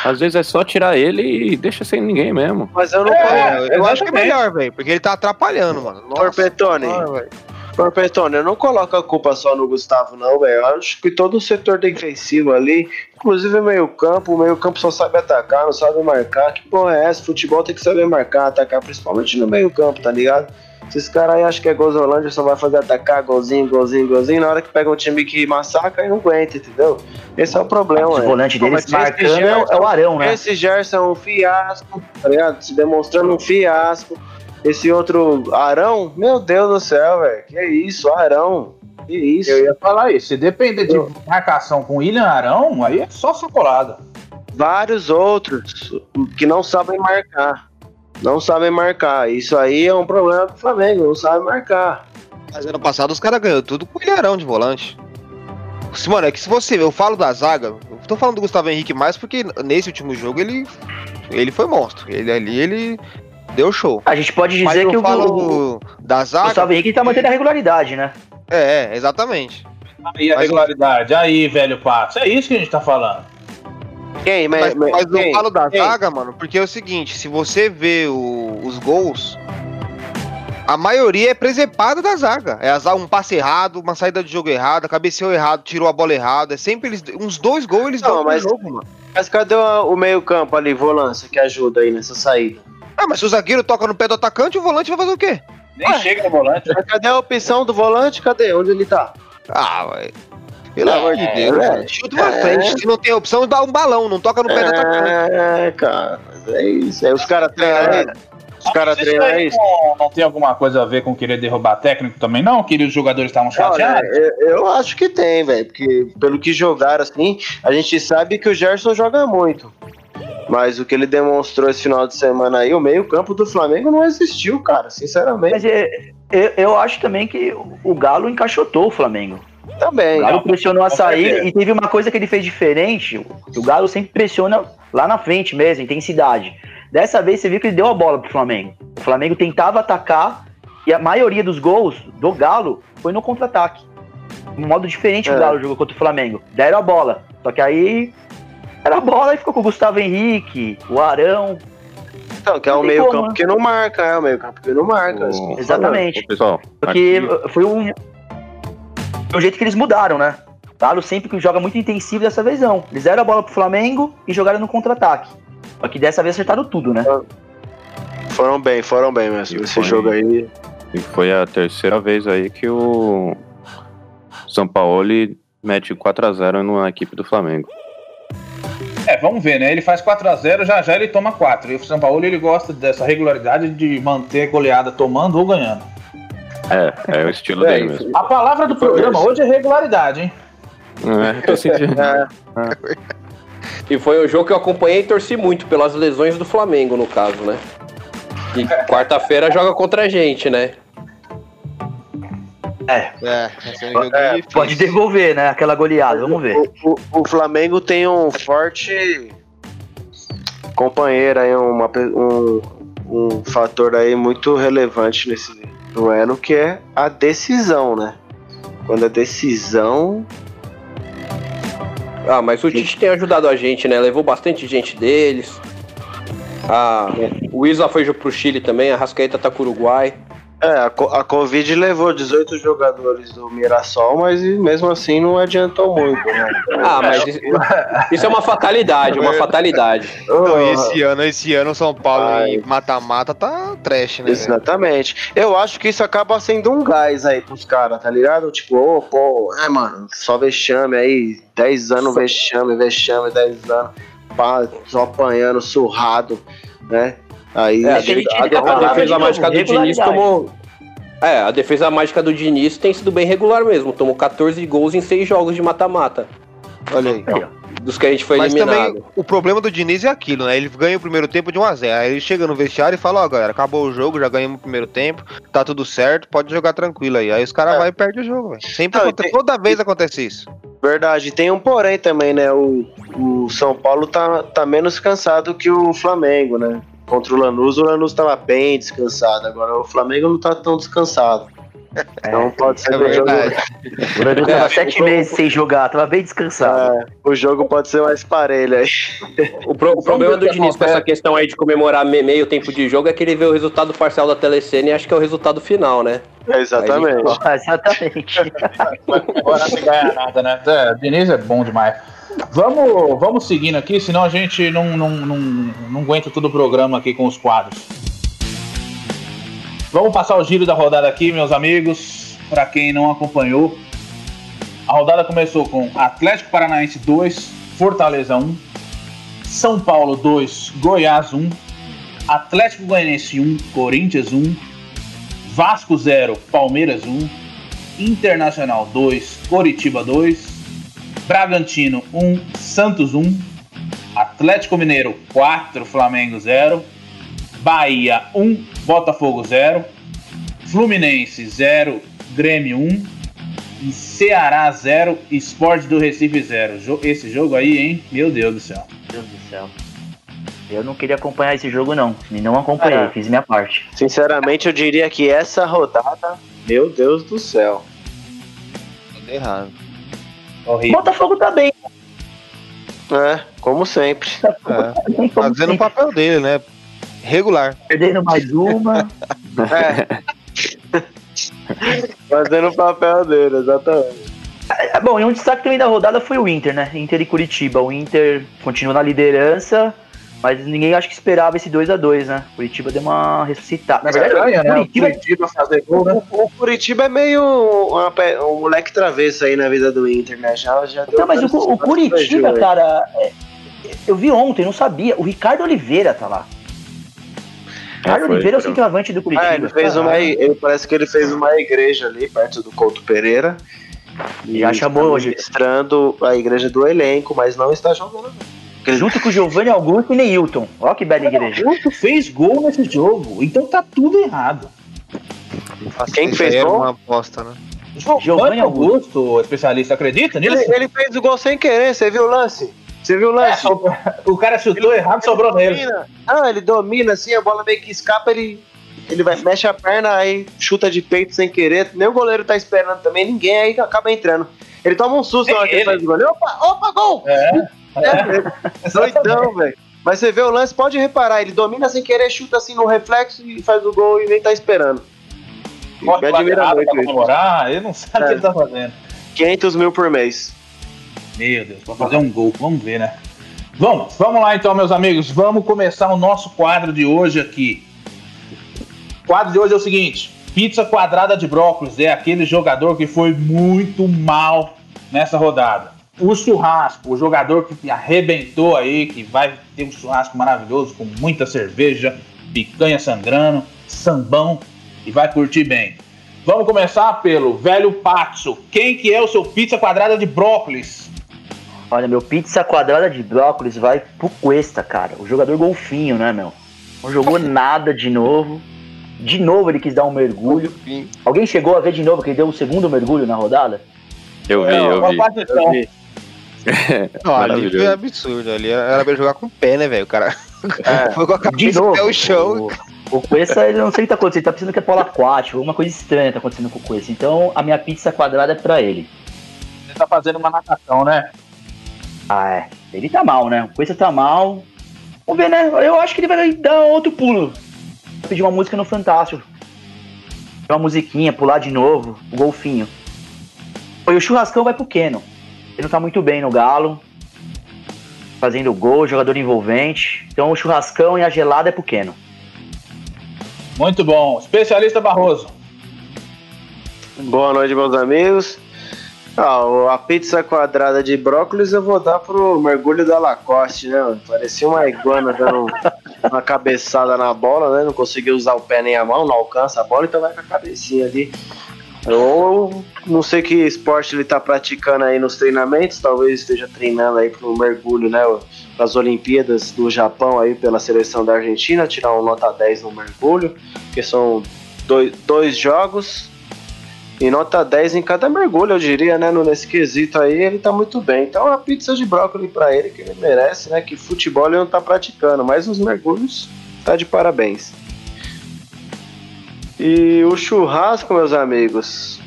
Às vezes é só tirar ele e deixa sem ninguém mesmo. Mas eu não É. É, eu acho que é melhor, velho. Porque ele tá atrapalhando, mano. Nossa senhora, Porpetone, eu não coloco a culpa só no Gustavo, não, velho. Eu acho que todo o setor defensivo ali, inclusive o meio-campo, o meio-campo só sabe atacar, não sabe marcar. Que porra é essa? Futebol tem que saber marcar, atacar, principalmente no meio-campo, tá ligado? Esses caras aí acham que é Gozolândia, só vai fazer atacar, golzinho, golzinho, golzinho. Na hora que pega um time que massacra, aí não aguenta, entendeu? Esse é o problema, O velho. volante deles marcando é, o- Gerson- é o Arão, né? Esse Gerson é um fiasco, tá ligado? Se demonstrando um fiasco. Esse outro Arão, meu Deus do céu, velho. Que isso, Arão. Que isso. Eu ia falar isso. Se depender de marcação com o William Arão, aí é só sacolada. Vários outros que não sabem marcar. Não sabem marcar. Isso aí é um problema do Flamengo, não sabe marcar. Mas ano passado os caras ganhou tudo com o Ilharão de volante. Mano, é que se você. Eu falo da zaga, eu tô falando do Gustavo Henrique mais porque nesse último jogo ele. Ele foi monstro. Ele ali, ele deu show. A gente pode dizer eu que o, o, falo da o zaga. Gustavo Henrique tá mantendo a regularidade, né? É, é, exatamente. Aí a Mas- regularidade. Aí, velho Patos. É isso que a gente tá falando. Quem? Mas, Mas, mas quem? eu falo da Quem? zaga, mano, porque é o seguinte, se você vê o- os gols, A maioria é presepada da zaga. É azar, um passe errado, uma saída de jogo errada, cabeceou errado, tirou a bola errada. É sempre eles. Uns dois gols eles Não, dão no mas- jogo, mano. Mas cadê o, o meio-campo ali, volância, que ajuda aí nessa saída? Ah, mas se o zagueiro toca no pé do atacante, o volante vai fazer o quê? Nem chega no volante. Mas cadê a opção do volante? Cadê? Onde ele tá? Ah, velho. Pelo É, amor de Deus, é. velho. Chuta pra É. frente. Se não tem opção, dá um balão, não toca no pé do atacante. É, cara, é isso. Aí os caras treinam isso. Os caras Isso treinam aí isso. não, não tem alguma coisa a ver com querer derrubar técnico também, não? Que os jogadores estavam Olha, chateados? eu, eu acho que tem, velho. Porque pelo que jogaram assim, a gente sabe que o Gerson joga muito. Mas o que ele demonstrou esse final de semana aí, o meio-campo do Flamengo não existiu, cara, sinceramente. Mas é, eu, eu acho também que o Galo encaixotou o Flamengo. Também. O Galo Não, pressionou a saída e teve uma coisa que ele fez diferente. que O Galo sempre pressiona lá na frente mesmo, intensidade. Dessa vez você viu que ele deu a bola pro Flamengo. O Flamengo tentava atacar e a maioria dos gols do Galo foi no contra-ataque. Um modo diferente que É. o Galo jogou contra o Flamengo. Deram a bola. Só que aí era a bola e ficou com o Gustavo Henrique, o Arão. Então, que é o meio-campo né? que não marca, é o meio-campo que não marca. Tô Exatamente. Ô, pessoal, Porque aqui- foi um. foi o jeito que eles mudaram, né? O Galo sempre que joga muito intensivo dessa vez não. Eles deram a bola pro Flamengo e jogaram no contra-ataque. Só que dessa vez acertaram tudo, né? Foram bem, foram bem mesmo. E Esse foi- jogo aí. E foi a terceira vez aí que o São Paulo mete 4x0 na equipe do Flamengo. É, vamos ver, né? Ele faz 4x0, já já ele toma 4. E o São Paulo ele gosta dessa regularidade de manter a goleada tomando ou ganhando. É, é o estilo É, dele isso. mesmo. A palavra do programa hoje é regularidade, hein? É, tô sentindo. E foi um jogo que eu acompanhei e torci muito pelas lesões do Flamengo, no caso, né? E quarta-feira joga contra a gente, né? É, É, é É, pode devolver, né? Aquela goleada, vamos ver. O, o- o Flamengo tem um forte companheiro aí, uma, um, um fator aí muito relevante nesse duelo, que é a decisão, né? Quando a decisão. Ah, mas o Tite tem ajudado a gente, né? Levou bastante gente deles. Ah, o Isla foi pro Chile também, a Rascaeta tá com o Uruguai. É, a, a Covid levou 18 jogadores do Mirassol, mas mesmo assim não adiantou muito, né? Ah, mas isso, isso é uma fatalidade, uma fatalidade. Não, e esse ano, esse ano São Paulo Ai. em mata-mata tá trash, né? velho? Exatamente. Eu acho que isso acaba sendo um gás aí pros caras, tá ligado? Tipo, ô, pô, é, mano, só vexame aí, 10 anos vexame, vexame, 10 anos, pá, só apanhando, surrado, né? Aí, É, a, a de- gente a de- a falava defesa de mágica do. Diniz tomou. É, a defesa mágica do Diniz tem sido bem regular mesmo. Tomou 14 gols em 6 jogos de mata-mata. olha aí. Dos que a gente foi Mas eliminado. também o problema do Diniz é aquilo, né? Ele ganha o primeiro tempo de 1x0. Aí ele chega no vestiário e fala, ó, galera, acabou o jogo, já ganhamos o primeiro tempo, tá tudo certo, pode jogar tranquilo aí. Aí os caras É. vai e perde o jogo, velho. Sempre Não, acontece, tem- toda vez acontece isso. verdade, tem um porém também, né? O, o São Paulo tá, tá menos cansado que o Flamengo, né? Contra o Lanús, o Lanús tava bem descansado. Agora o Flamengo não tá tão descansado. Então pode ser É o jogo- verdade. O Lanús É, tava acho sete que- meses sem jogar, tava bem descansado. É, o jogo pode ser mais parelho aí. O, pro- o problema do Diniz com acontece. essa questão aí de comemorar me- meio tempo de jogo é que ele vê o resultado parcial da telecena e acha que é o resultado final, né? Exatamente. Exatamente. Agora não ganha nada, né? É, Diniz é bom demais. Vamos, vamos seguindo aqui, senão a gente não, não, não, não aguenta todo o programa aqui com os quadros. Vamos passar o giro da rodada aqui, meus amigos. Para quem não acompanhou, a rodada começou com Atlético Paranaense 2, Fortaleza 1, São Paulo 2, Goiás 1, Atlético Goianiense 1, Corinthians 1, Vasco 0, Palmeiras 1, Internacional 2, Coritiba 2, Bragantino 1, Santos 1, Atlético Mineiro 4, Flamengo 0, Bahia 1, Botafogo 0, Fluminense 0, Grêmio 1 e Ceará 0, Esporte do Recife 0. Jo- Esse jogo aí, hein? Meu Deus do céu. Meu Deus do céu. Eu não queria acompanhar esse jogo, não. E não acompanhei, É. fiz minha parte. Sinceramente, eu diria que essa rodada, meu Deus do céu. Tudo errado. Horrível. Botafogo tá bem. É, como sempre. É, fazendo o papel dele, né? Regular. Perdendo mais uma. É, Fazendo o papel dele, exatamente. É, bom, e um destaque também da rodada foi o Inter, né? Inter e Curitiba. O Inter continua na liderança, mas ninguém acho que esperava esse 2 a 2 né? Curitiba deu uma ressuscitada. Na é verdade, né? Curitiba, O Curitiba fazer gol, né? O, o Curitiba é meio uma pe- um moleque travesso aí na vida do Inter, né? Já, já deu Não, mas o, o Curitiba, cara, é- eu vi ontem, não sabia. O Ricardo Oliveira tá lá. Ricardo É, foi, Oliveira é o centroavante do Curitiba. Ah, ele fez uma. Ele parece que ele fez uma igreja ali perto do Couto Pereira. E Já chamou hoje. Administrando a igreja do elenco, mas não está jogando. Junto com o Giovanni Augusto e Neilton. Ó que bela igreja. Augusto fez gol nesse jogo, então tá tudo errado. Quem Isso fez era gol? uma aposta, né? Giovanni Augusto, o especialista, acredita nisso? Ele, ele fez o gol sem querer, você viu o lance? Você viu o É, lance? o cara chutou errado, sobrou nele. domina. Ah, ele domina assim, a bola meio que escapa, ele, ele vai, mexe a perna, aí chuta de peito sem querer. Nem o goleiro tá esperando também, ninguém, aí acaba entrando. Ele toma um susto na hora que ele Ele. faz o gol. Ele, Opa, opa, gol! É, É, doidão, velho. Mas você vê o lance, pode reparar, ele domina sem querer, chuta assim no reflexo e faz o gol e nem tá esperando. corre admira muito pra comemorar, ele não sabe o É. que ele tá fazendo. 500 mil por mês. Meu Deus, pra fazer um gol, vamos ver, né? Vamos, vamos lá então, meus amigos, vamos começar o nosso quadro de hoje aqui. O quadro de hoje é o seguinte: pizza quadrada de brócolis é aquele jogador que foi muito mal nessa rodada. O churrasco, o jogador que arrebentou aí, que vai ter um churrasco maravilhoso com muita cerveja, picanha sangrando, sambão e vai curtir bem. Vamos começar pelo velho Patso. Quem que é o seu pizza quadrada de brócolis? Olha, meu pizza quadrada de brócolis vai pro Cuesta, cara. O jogador golfinho, né, meu? Não jogou nada de novo. De novo ele quis dar um mergulho. Alguém chegou a ver de novo que ele deu um segundo mergulho na rodada? Eu vi, É, eu uma vi. Não, ali foi absurdo. Ali era pra ele jogar com o pé, né, velho? O cara foi com a De cabeça novo. até o chão. O, o Cuesta, ele não sei o que tá acontecendo. Ele tá precisando que é polo aquático. Alguma coisa estranha tá acontecendo com o Cuesta. Então, a minha pizza quadrada é pra ele. Você tá fazendo uma natação, né? Ah, é. Ele tá mal, né? O Cuesta tá mal. Vamos ver, né? Eu acho que ele vai dar outro pulo. Pedir uma música no Fantástico. Uma musiquinha, pular de novo. O golfinho. E o churrascão vai pro Keno. Ele não tá muito bem no Galo. Fazendo gol, jogador envolvente. Então o churrascão e a gelada é pro Keno. Muito bom. Especialista Barroso. Boa noite, meus amigos. Ah, a pizza quadrada de brócolis eu vou dar pro mergulho da Lacoste, né? Parecia uma iguana dando uma cabeçada na bola, né? Não conseguiu usar o pé nem a mão, não alcança a bola, então vai com a cabecinha ali. Ou não sei que esporte ele tá praticando aí nos treinamentos, talvez esteja treinando aí pro mergulho, né? Para as Olimpíadas do Japão aí pela seleção da Argentina, tirar um nota 10 no mergulho, que são dois, dois jogos, e nota 10 em cada mergulho, eu diria, né? Nesse quesito aí, ele tá muito bem. Então, a pizza de brócolis pra ele, que ele merece, né? Que futebol ele não tá praticando, mas nos mergulhos tá de parabéns. E o churrasco, meus amigos.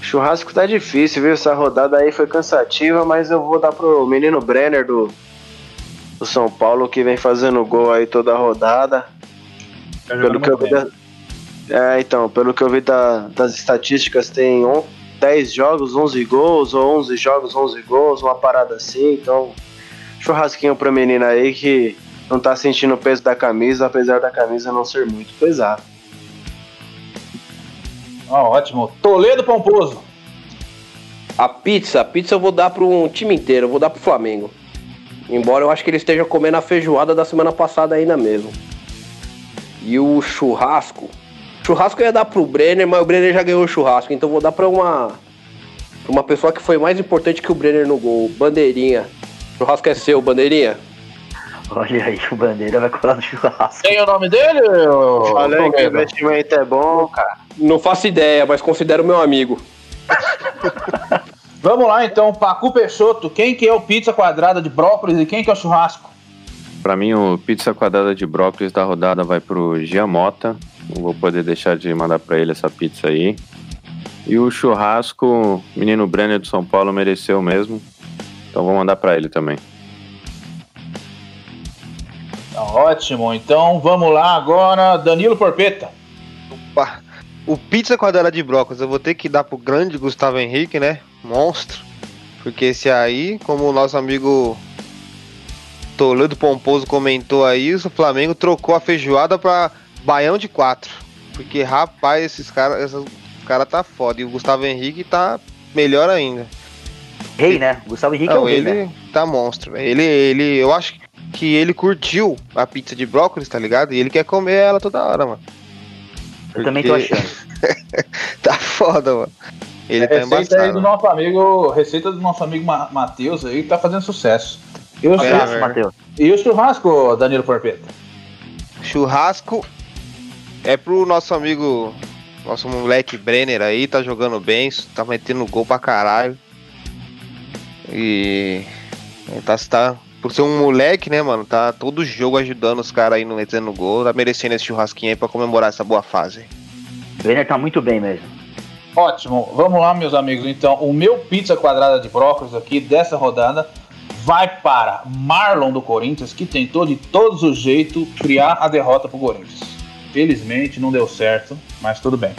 Churrasco tá difícil, viu? Essa rodada aí foi cansativa, mas eu vou dar pro menino Brenner do, do São Paulo, que vem fazendo gol aí toda a rodada. Tá Pelo que eu vi da- É, então, pelo que eu vi da- das estatísticas, tem on- 10 jogos, 11 gols, ou 11 jogos, 11 gols, uma parada assim. Então, churrasquinho pro menino aí que não tá sentindo o peso da camisa, apesar da camisa não ser muito pesada. Ó, ótimo. Toledo Pomposo. A pizza, a pizza eu vou dar para um time inteiro, eu vou dar pro Flamengo. Embora eu acho que ele esteja comendo a feijoada da semana passada ainda mesmo. E o churrasco. Churrasco eu ia dar pro Brenner, mas o Brenner já ganhou o churrasco, então eu vou dar pra uma. pra uma pessoa que foi mais importante que o Brenner no gol. Bandeirinha. Churrasco é seu, bandeirinha. Olha aí, o Bandeira vai colar no churrasco. Tem o nome dele? Falei que o investimento é bom, cara. Não faço ideia, mas considero meu amigo. Vamos lá então, Pacu Peixoto. Quem que é o pizza quadrada de brócolis e quem que é o churrasco? Pra mim, o pizza quadrada de brócolis da rodada vai pro Giamota. Não vou poder deixar de mandar pra ele essa pizza aí. E o churrasco, o menino Brenner do São Paulo mereceu mesmo. Então vou mandar pra ele também. Tá ótimo. Então vamos lá agora, Danilo Porpeta. Opa. O pizza quadrada de brócolis eu vou ter que dar pro grande Gustavo Henrique, né? Monstro. Porque esse aí, como o nosso amigo Toledo Pomposo comentou aí, o Flamengo trocou a feijoada pra baião de quatro. Porque, rapaz, esses caras esses cara tá foda. E o Gustavo Henrique tá melhor ainda. Rei, né? Gustavo Henrique é Não, o rei, ele né? tá monstro. Ele, ele, eu acho que ele curtiu a pizza de brócolis, tá ligado? E ele quer comer ela toda hora, mano. Eu também tô Porque achando. tá foda, mano. Ele tá receita aí do nosso amigo, receita do nosso amigo Ma- Matheus aí, que tá fazendo sucesso. E o, É, churrasco. Matheus. e o churrasco, Danilo Porpeta? Churrasco é pro nosso amigo, nosso moleque Brenner aí, tá jogando bem, tá metendo gol pra caralho. E ele tá, tá por ser um moleque, né, mano, tá todo jogo ajudando os caras aí no metendo gol, tá merecendo esse churrasquinho aí pra comemorar essa boa fase. O Brenner tá muito bem mesmo. Ótimo, vamos lá, meus amigos. Então, o meu pizza quadrada de brócolis aqui dessa rodada vai para Marlon do Corinthians, que tentou de todos os jeitos criar a derrota pro Corinthians. Felizmente não deu certo, mas tudo bem.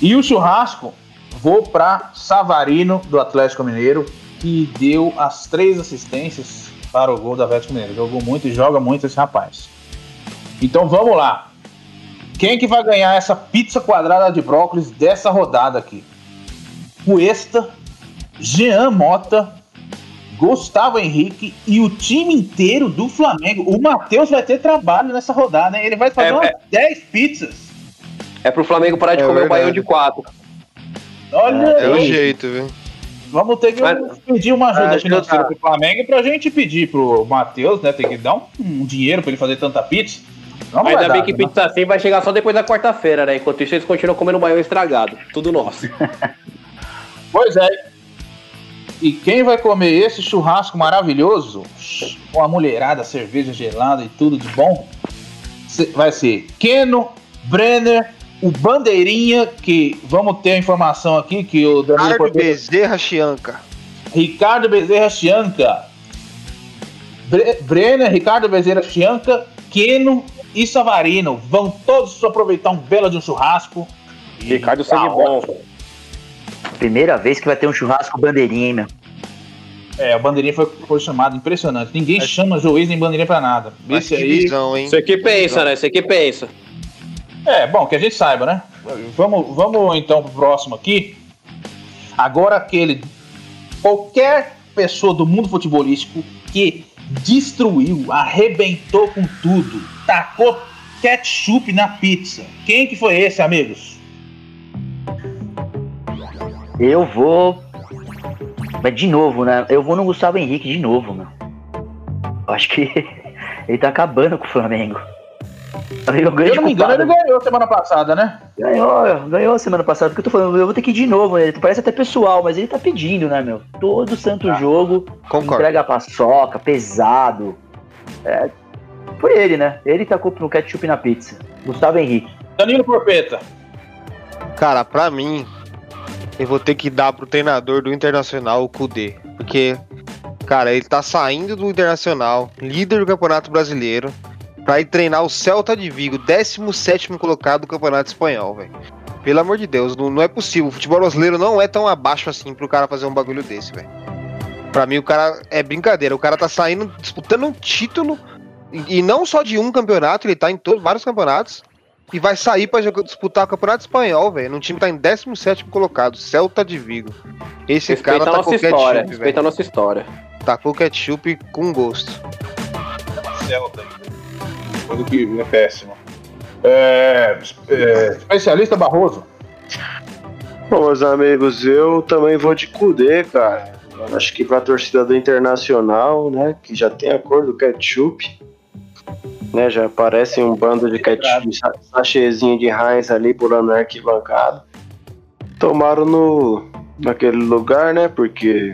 E o churrasco, vou para Savarino do Atlético Mineiro, que deu as três assistências para o gol do Atlético Mineiro. Jogou muito e joga muito esse rapaz. Então vamos lá. Quem que vai ganhar essa pizza quadrada de brócolis dessa rodada aqui? Cuesta, Jean Mota, Gustavo Henrique e o time inteiro do Flamengo. O Matheus vai ter trabalho nessa rodada, hein? Ele vai fazer É, umas é. 10 pizzas. É pro Flamengo parar de É comer o verdade. baião de quatro. Olha É o aí. jeito, viu? Vamos ter que Mas- pedir uma ajuda financeira tá. pro Flamengo pra gente pedir pro Matheus, né? Tem que dar um, um dinheiro pra ele fazer tanta pizza. Não Ainda dar, bem que né? pizza assim vai chegar só depois da quarta-feira, né? Enquanto isso, eles continuam comendo baião estragado. Tudo nosso. Pois é. E quem vai comer esse churrasco maravilhoso, com a mulherada, cerveja gelada e tudo de bom, vai ser Keno, Brenner, o Bandeirinha, que vamos ter a informação aqui que o Danilo Ricardo Bezerra Chianca. Ricardo Bezerra Chianca, Bre- Brenner, Ricardo Bezerra Chianca, Keno e Savarino vão todos aproveitar um belo de um churrasco. Ricardo tá sangue bom. Primeira vez que vai ter um churrasco bandeirinha, hein, meu? É, o Bandeirinha foi, foi chamado, impressionante. Ninguém chama juiz nem Bandeirinha pra nada. Mas Esse que aí. visão, hein? Você que pensa, né? Você que pensa. É, bom, que a gente saiba, né? Vamos, vamos então pro próximo aqui. Agora aquele. Qualquer pessoa do mundo futebolístico que destruiu, arrebentou com tudo, tacou ketchup na pizza. Quem que foi esse, amigos? Eu vou. Mas de novo, né? Eu vou no Gustavo Henrique de novo. Eu acho que ele tá acabando com o Flamengo. O eu não me engano, culpado. ele ganhou semana passada, né? Ganhou, ganhou semana passada, porque eu tô falando, eu vou ter que ir de novo, ele parece até pessoal, mas ele tá pedindo, né, meu? Todo santo Tá. jogo, Concordo. entrega paçoca, pesado. É, por ele, né? Ele tacou no ketchup na pizza. Gustavo Henrique. Danilo Porpeta. Cara, pra mim, eu vou ter que dar pro treinador do Internacional, o Kudê. Porque, cara, ele tá saindo do Internacional, líder do Campeonato Brasileiro, pra ir treinar o Celta de Vigo, 17 colocado do Campeonato Espanhol, velho. Pelo amor de Deus, não, não é possível. O futebol brasileiro não é tão abaixo assim pro cara fazer um bagulho desse, velho. Pra mim, o cara é brincadeira. O cara tá saindo, disputando um título, e, não só de um campeonato, ele tá em todos, vários campeonatos. E vai sair pra jogar- disputar o Campeonato Espanhol, velho. Num time que tá em 17 colocado, Celta de Vigo. Esse Respeita cara tá com história. ketchup, Respeita velho. a nossa história. Tá com ketchup com gosto. Celta. Coisa que é péssimo. É, é, especialista Barroso. Bom, meus amigos, eu também vou de Kudê, cara. Acho que pra torcida do Internacional, né, que já tem a cor do ketchup, né, já parece um bando de ketchup, sa- sachêzinho de Heinz ali pulando na arquibancada. Tomaram no, naquele lugar, né, porque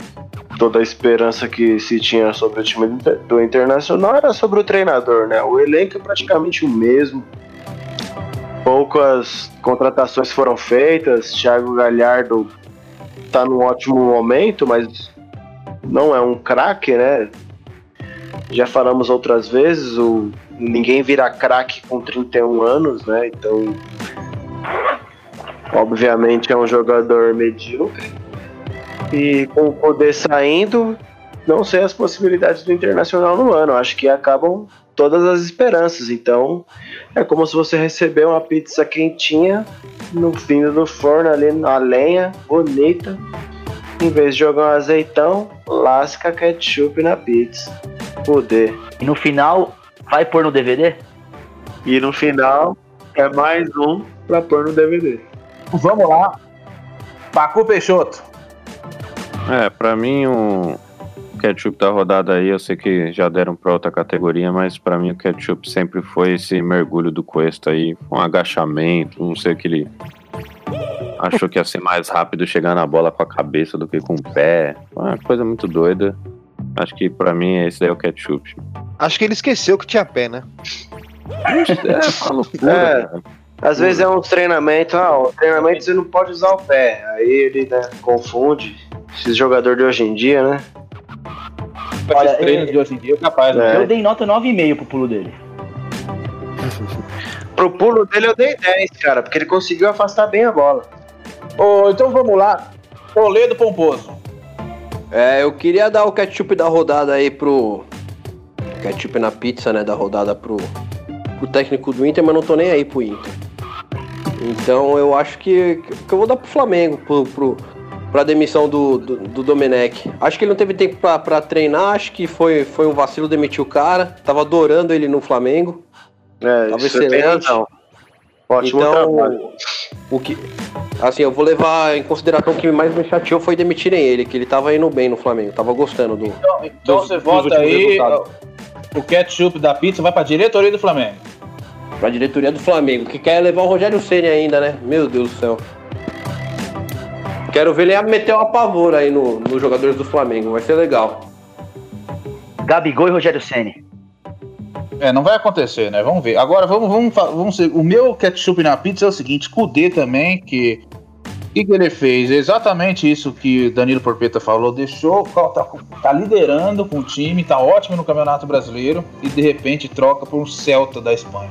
toda a esperança que se tinha sobre o time do Inter- do Internacional era sobre o treinador, né, o elenco é praticamente o mesmo. Poucas contratações foram feitas. Thiago Galhardo tá num ótimo momento, mas não é um craque, né? Já falamos outras vezes, o ninguém vira craque com 31 anos, né? Então obviamente é um jogador medíocre. E com o poder saindo, não sei as possibilidades do Internacional no ano. Acho que acabam todas as esperanças. Então, é como se você receber uma pizza quentinha no fim do forno ali na lenha, bonita. Em vez de jogar um azeitão, lasca ketchup na pizza. Poder. E no final, vai pôr no DVD? E no final, é mais um pra pôr no DVD. Vamos lá. Pacu Peixoto. É, pra mim o ketchup da rodada aí, eu sei que já deram pra outra categoria, mas pra mim o ketchup sempre foi esse mergulho do Cuesta aí, um agachamento, não sei o que ele achou que ia ser mais rápido chegar na bola com a cabeça do que com o pé. Uma coisa muito doida. Acho que pra mim esse daí é o ketchup. Acho que ele esqueceu que tinha pé, né? É, uma loucura, É. Às vezes é um treinamento, ah, o treinamento você não pode usar o pé. Aí ele né, confunde. Esses jogadores de hoje em dia, né? Olha, Olha, treinos eu- de hoje em dia é capaz, né? É. Eu dei nota 9,5 pro pulo dele. Pro pulo dele eu dei 10, cara, porque ele conseguiu afastar bem a bola. Ô, então vamos lá. Toledo Pomposo. É, eu queria dar o ketchup da rodada aí pro. Ketchup na pizza, né? Da rodada pro, pro técnico do Inter, mas não tô nem aí pro Inter. Então eu acho que, que eu vou dar pro Flamengo, pro, pro, pra demissão do, do, do Domenech. Acho que ele não teve tempo pra, pra treinar, acho que foi, foi um vacilo demitir o cara. Tava adorando ele no Flamengo. É, Tava isso tem excelente. razão. Ótimo trabalho. então, o que. Assim, eu vou levar em consideração que mais me chateou foi demitirem ele, que ele tava indo bem no Flamengo, tava gostando do. Então, então Dos- você dos vota aí. resultados. O ketchup da pizza vai pra diretoria do Flamengo. Pra diretoria do Flamengo, que quer levar o Rogério Ceni ainda, né? Meu Deus do céu. Quero ver ele meter uma pavor aí no- nos jogadores do Flamengo, vai ser legal. Gabigol e Rogério Ceni. É, não vai acontecer, né? Vamos ver. Agora vamos, vamos, vamos ser. O meu ketchup na pizza é o seguinte: Kudê também, que. O que, que ele fez? Exatamente isso que Danilo Porpeta falou. Deixou, tá, tá liderando com o time, tá ótimo no Campeonato Brasileiro e de repente troca por um Celta da Espanha.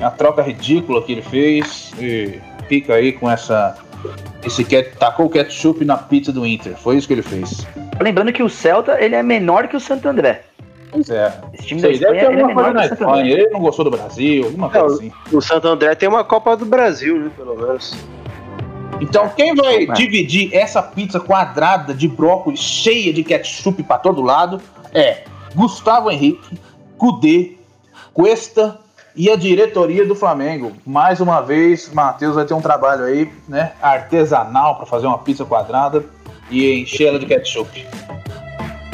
É uma troca ridícula que ele fez e fica aí com essa. Esse ket, tacou o ketchup na pizza do Inter. Foi isso que ele fez. Lembrando que o Celta, ele é menor que o Santo André. Pois é. Esse time da Sei, deve Espanha, ter ele é alguma coisa menor na que o Santo André. Espanha. Ele não gostou do Brasil, alguma coisa Não, assim. O Santo André tem uma Copa do Brasil, né? Pelo menos. Então, quem vai É. dividir essa pizza quadrada de brócolis cheia de ketchup pra todo lado é Gustavo Henrique, Cudê, Cuesta e a diretoria do Flamengo. Mais uma vez, Matheus vai ter um trabalho aí, né, artesanal pra fazer uma pizza quadrada e encher ela de ketchup.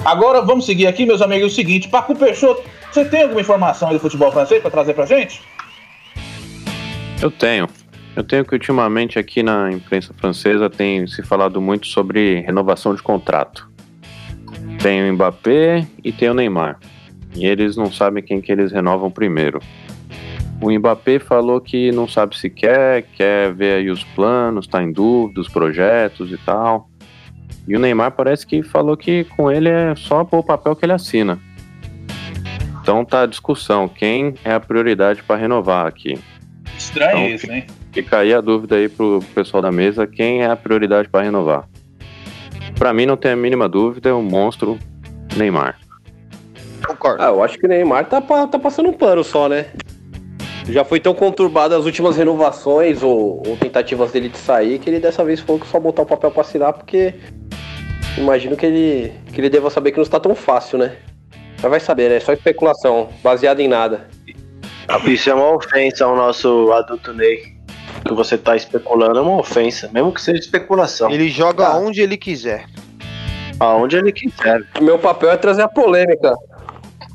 Agora vamos seguir aqui, meus amigos, é o seguinte, Paco Peixoto, você tem alguma informação do futebol francês pra trazer pra gente? Eu tenho. Eu tenho que ultimamente aqui na imprensa francesa tem se falado muito sobre renovação de contrato. Tem o Mbappé e tem o Neymar. E eles não sabem quem que eles renovam primeiro. O Mbappé falou que não sabe se quer, quer ver aí os planos, tá em dúvida, os projetos e tal. E o Neymar parece que falou que com ele é só pôr o papel que ele assina. Então tá a discussão, quem é a prioridade para renovar aqui? Estranho Então, isso, hein? Fica aí a dúvida aí pro pessoal da mesa, quem é a prioridade para renovar? Pra mim não tem a mínima dúvida, é o monstro Neymar. Concordo. Ah, eu acho que o Neymar tá, tá passando um pano só, né? Já foi tão conturbado as últimas renovações ou, ou tentativas dele de sair que ele dessa vez falou que só botar o papel pra assinar porque imagino que ele, que ele deva saber que não está tão fácil, né? Mas vai saber, né? Só especulação, baseada em nada. Isso é uma ofensa ao nosso adulto Ney. O que você tá especulando é uma ofensa, mesmo que seja especulação. Ele joga Ah. onde ele quiser. Aonde ele quiser. Meu papel é trazer a polêmica.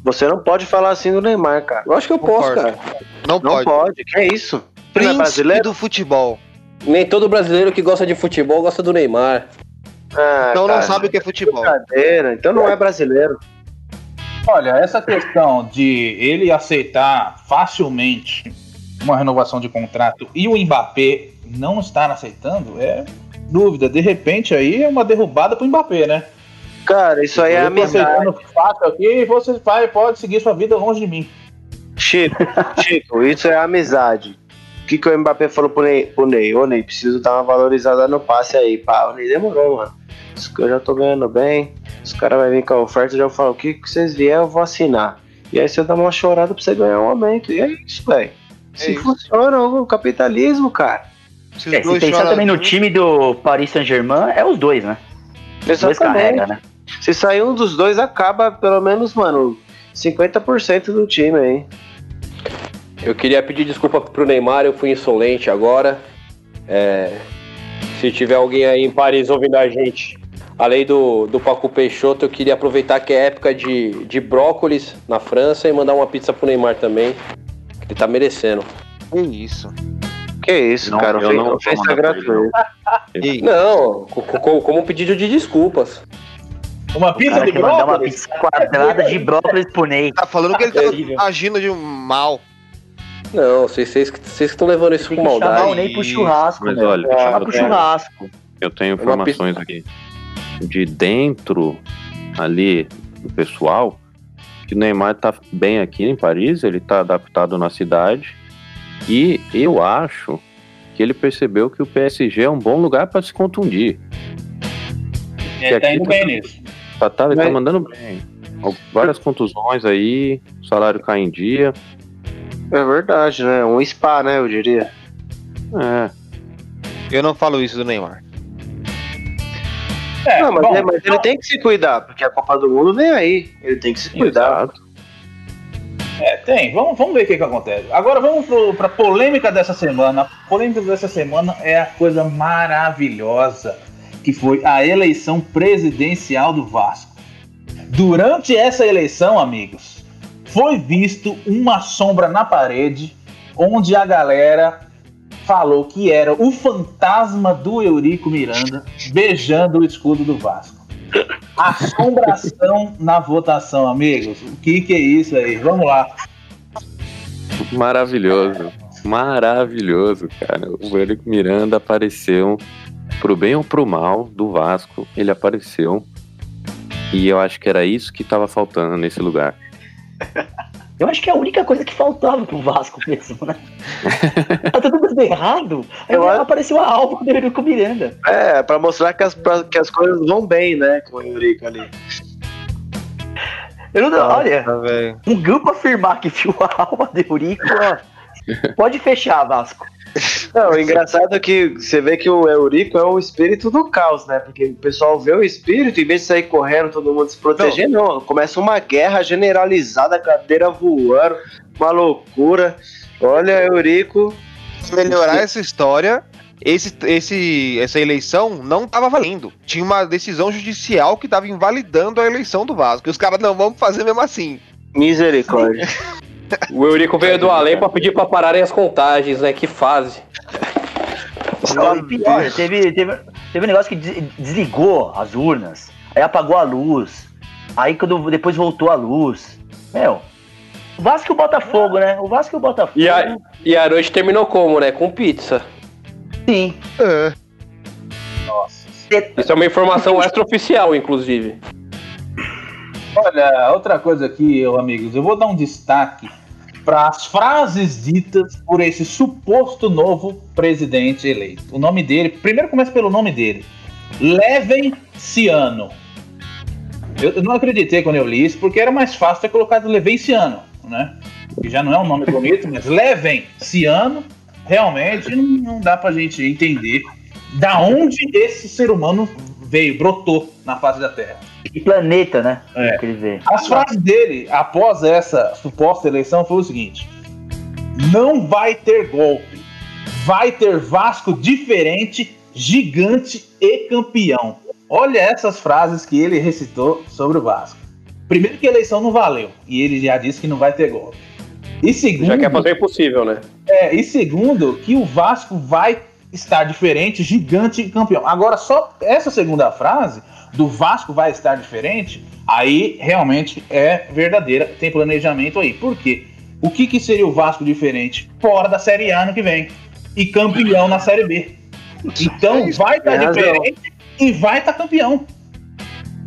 Você não pode falar assim do Neymar, cara. Eu acho que eu posso, Concordo. cara. Não, Não pode. pode. Que é isso? Não é Príncipe brasileiro? do futebol. Nem todo brasileiro que gosta de futebol gosta do Neymar. Ah, Então não cara, sabe o que é futebol. Brincadeira, então não é brasileiro. Olha, essa questão de ele aceitar facilmente uma renovação de contrato e o Mbappé não estar aceitando é dúvida. De repente aí é uma derrubada pro Mbappé, né? Cara, isso aí é eu tô amizade. aceitando fácil aqui e você vai, pode seguir sua vida longe de mim. Chico, Chico, isso é amizade. O que, que o Mbappé falou pro Ney? Pro Ney? Ô Ney, preciso dar uma valorizada no passe aí. Pá, o Ney demorou, mano. Isso que Eu já tô ganhando bem. Os caras vão vir com a oferta, eu já falo, o que, que vocês vier, eu vou assinar. E aí você dá uma chorada pra você ganhar um aumento. E é isso, velho. Se isso. funciona o capitalismo, cara. Se É, se pensar também no time do Paris Saint-Germain, é os dois, né? Os dois carregam, né? Se sair um dos dois, acaba pelo menos, mano, 50% do time aí. Eu queria pedir desculpa pro Neymar, eu fui insolente agora. É, se tiver alguém aí em Paris ouvindo a gente, além do, do Paco Peixoto, eu queria aproveitar que é época de, de brócolis na França e mandar uma pizza pro Neymar também. que Ele tá merecendo. Que isso. Que isso, Não, cara. eu não ofensa gratuita. Não, co- co- como um pedido de desculpas. Uma pizza de mandar uma brócolis? pizza quadrada de brócolis pro Ney. tá falando que ele tá agindo de um mal. Não, vocês que estão levando isso com que chamar o maldade. Ney pro churrasco, Mas meu. olha, eu pro tenho- churrasco. Eu tenho informações aqui de dentro ali do pessoal que o Neymar tá bem aqui em Paris, ele tá adaptado na cidade e eu acho que ele percebeu que o PSG é um bom lugar para se contundir. Ele tá indo tá- bem nisso. Tá, tá, ele tá Mas- mandando bem. Várias contusões aí, o salário cai em dia. É verdade, né? Um spa, né? Eu diria. É, Eu não falo isso do Neymar. É, não, mas, bom, é- mas ele tem que se cuidar, porque a Copa do Mundo vem aí. Ele tem que se cuidar. exato. É, tem. Vamos, vamos ver o que, que acontece. Agora vamos pro, pra polêmica dessa semana. A polêmica dessa semana é a coisa maravilhosa que foi a eleição presidencial do Vasco. Durante essa eleição, amigos, foi visto uma sombra na parede onde a galera falou que era o fantasma do Eurico Miranda beijando o escudo do Vasco. Assombração na votação, amigos. O que, que é isso aí? Vamos lá. Maravilhoso. Maravilhoso, cara. O Eurico Miranda apareceu pro bem ou pro mal do Vasco. Ele apareceu. E eu acho que era isso que tava faltando nesse lugar. Eu acho que é a única coisa que faltava pro Vasco mesmo, né? tá tudo dando errado. Aí Eu apareceu a alvo do Eurico Miranda. É, pra mostrar que as, pra- que as coisas vão bem, né? Com o Eurico ali. Eu não, olha, Tá, um grupo afirmar que viu a alma do Eurico, ó. Pode fechar, Vasco. Não, o engraçado é que você vê que o Eurico é o espírito do caos, né? Porque o pessoal vê o espírito, em vez de sair correndo, todo mundo se proteger, não. Começa uma guerra generalizada, cadeira voando, uma loucura. Olha, Eurico. Se melhorar essa história, esse, esse, essa eleição não tava valendo. Tinha uma decisão judicial que tava invalidando a eleição do Vasco. E os caras, não, vamos fazer mesmo assim. Misericórdia. O Eurico veio do além pra pedir pra pararem as contagens, né? Que fase. Não, pior, teve, teve, teve um negócio que des- desligou as urnas, aí apagou a luz, aí quando depois voltou a luz. Meu, o Vasco e o Botafogo, né? O Vasco e o Botafogo. E a, e a noite terminou como, né? Com pizza. Sim. É. Nossa. Isso é uma informação extraoficial, inclusive. Olha, outra coisa aqui, eu, amigos, eu vou dar um destaque para as frases ditas por esse suposto novo presidente eleito. O nome dele, primeiro começa pelo nome dele. Levem Ciano. Eu, não acreditei quando eu li isso, porque era mais fácil ter colocado Levem Ciano, né? Que já não é um nome bonito, mas Levem Ciano, realmente não, não dá pra gente entender da onde esse ser humano veio, brotou na face da Terra. E planeta, né? É. Quer dizer. As frases dele, após essa suposta eleição, foi o seguinte: Não vai ter golpe. Vai ter Vasco diferente, gigante e campeão. Olha essas frases que ele recitou sobre o Vasco. Primeiro que a eleição não valeu. E ele já disse que não vai ter golpe. E segundo, Já quer fazer o impossível, né? é, e segundo, que o Vasco vai estar diferente, gigante e campeão. Agora, só essa segunda frase, do Vasco vai estar diferente, aí realmente é verdadeira, tem planejamento aí. Por quê? O que, que seria o Vasco diferente? Fora da Série A ano que vem. E campeão na Série B. Então vai estar razão. diferente e vai estar campeão.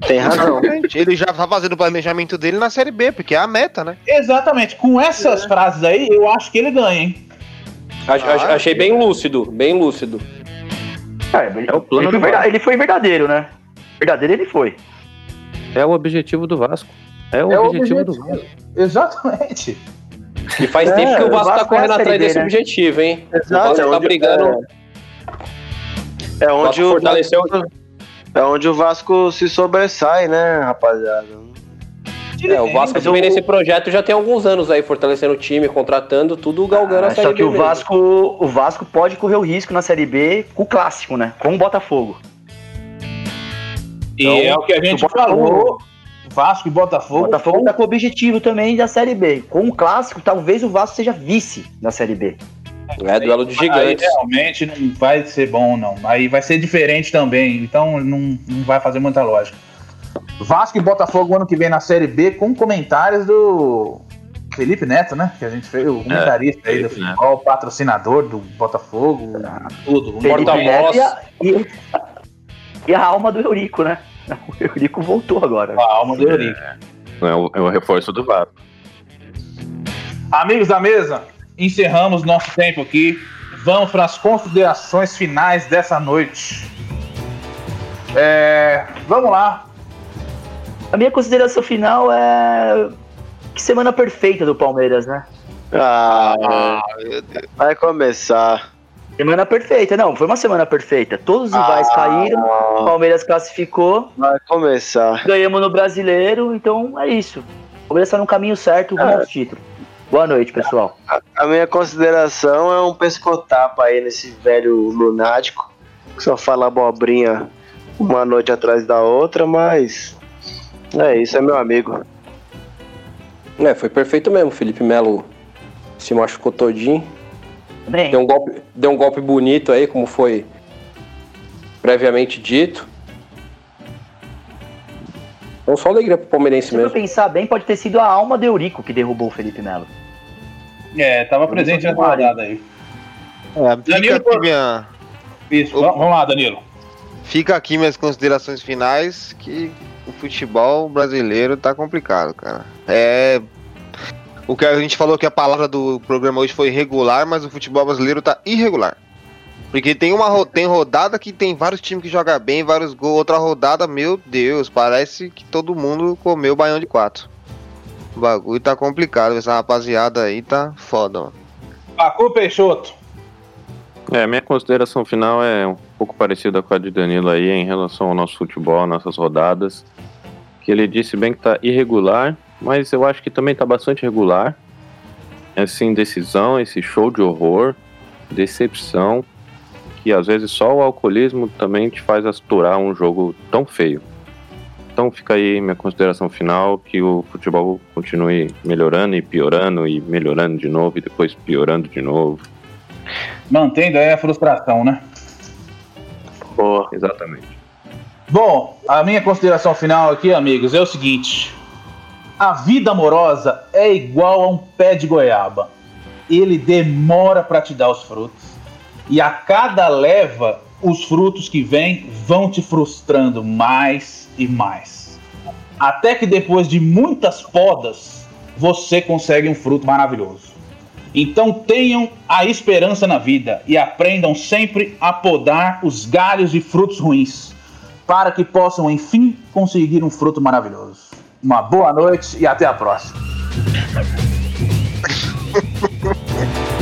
Tem razão. Ele já tá fazendo o planejamento dele na Série B, porque é a meta, né? Exatamente. Com essas frases aí, eu acho que ele ganha, hein? Ah, achei bem lúcido, bem lúcido. É, É o plano ele foi do verda- Vasco. ele foi verdadeiro, né? Verdadeiro ele foi. É o objetivo do Vasco. É o É o objetivo do objetivo. Vasco. Exatamente. E faz É, tempo que o o Vasco tá Vasco é a correndo Série atrás B, desse né? objetivo, hein? O Exato, Vasco é tá onde- brigando. É O onde Vasco o, fortaleceu. é onde o Vasco se sobressai, né, rapaziada? É, o Vasco vem o- nesse projeto já tem alguns anos aí, fortalecendo o time, contratando, tudo galgando Ah, a Série só que B o mesmo. Vasco, o Vasco pode correr o risco na Série B com o clássico, né? Com o Botafogo. E Então, é o que a gente Botafogo- falou. Vasco e O Botafogo. Botafogo tá com o objetivo também da Série B. Com o clássico, talvez o Vasco seja vice da Série B. É duelo de Aí gigantes. realmente não vai ser bom, não. Aí vai ser diferente também. Então não, não vai fazer muita lógica. Vasco e Botafogo ano que vem na Série B com comentários do Felipe Neto, né? Que a gente fez, o comentarista aí do futebol, patrocinador do Botafogo, tudo. Um Felipe Porta-voz. Neto e a, e, e a alma do Eurico, né? O Eurico voltou agora. A alma do Eurico. É o, é o reforço do Vasco. Amigos da mesa, encerramos nosso tempo aqui. Vamos para as considerações finais dessa noite. É, vamos lá. A minha consideração final é. Que semana perfeita do Palmeiras, né? Ah, vai começar. Semana perfeita, não, foi uma semana perfeita. Todos os rivais caíram, o Ah, Palmeiras classificou, vai começar. ganhamos no brasileiro, então é isso. O Palmeiras tá no caminho certo rumo É. aos títulos. Boa noite, pessoal. A minha consideração é um pescotapa aí nesse velho lunático que só fala abobrinha uma noite atrás da outra, mas é isso, é meu amigo. É, foi perfeito mesmo. Felipe Melo se machucou todinho. Bem, Deu um golpe, deu um golpe bonito aí, como foi previamente dito. Então só alegria pro palmeirense se mesmo. pensar bem, pode ter sido a alma do Eurico que derrubou o Felipe Melo. É, tava presente nessa rodada aí. É, fica, Danilo, aqui minha, Isso, va- vamos lá, Danilo. fica aqui minhas considerações finais que o futebol brasileiro tá complicado, cara. É. O que a gente falou que a palavra do programa hoje foi regular, mas o futebol brasileiro tá irregular. Porque tem uma tem rodada que tem vários times que jogam bem, vários gols. Outra rodada, meu Deus, parece que todo mundo comeu baião de quatro. O bagulho tá complicado. Essa rapaziada aí tá foda, mano. Pacu Peixoto. É, minha consideração final é um pouco parecida com a de Danilo aí em relação ao nosso futebol, nossas rodadas. Que ele disse bem que tá irregular, mas eu acho que também tá bastante regular. Essa indecisão, esse show de horror, decepção, que às vezes só o alcoolismo também te faz aturar um jogo tão feio. Então fica aí minha consideração final, que o futebol continue melhorando e piorando e melhorando de novo e depois piorando de novo. Mantendo aí a frustração, né? Exatamente. Bom, a minha consideração final aqui, amigos, é o seguinte: a vida amorosa é igual a um pé de goiaba. Ele demora para te dar os frutos. E a cada leva, os frutos que vêm vão te frustrando mais e mais. Até que depois de muitas podas, você consegue um fruto maravilhoso. Então tenham a esperança na vida e aprendam sempre a podar os galhos de frutos ruins, para que possam enfim conseguir um fruto maravilhoso. Uma boa noite e até a próxima.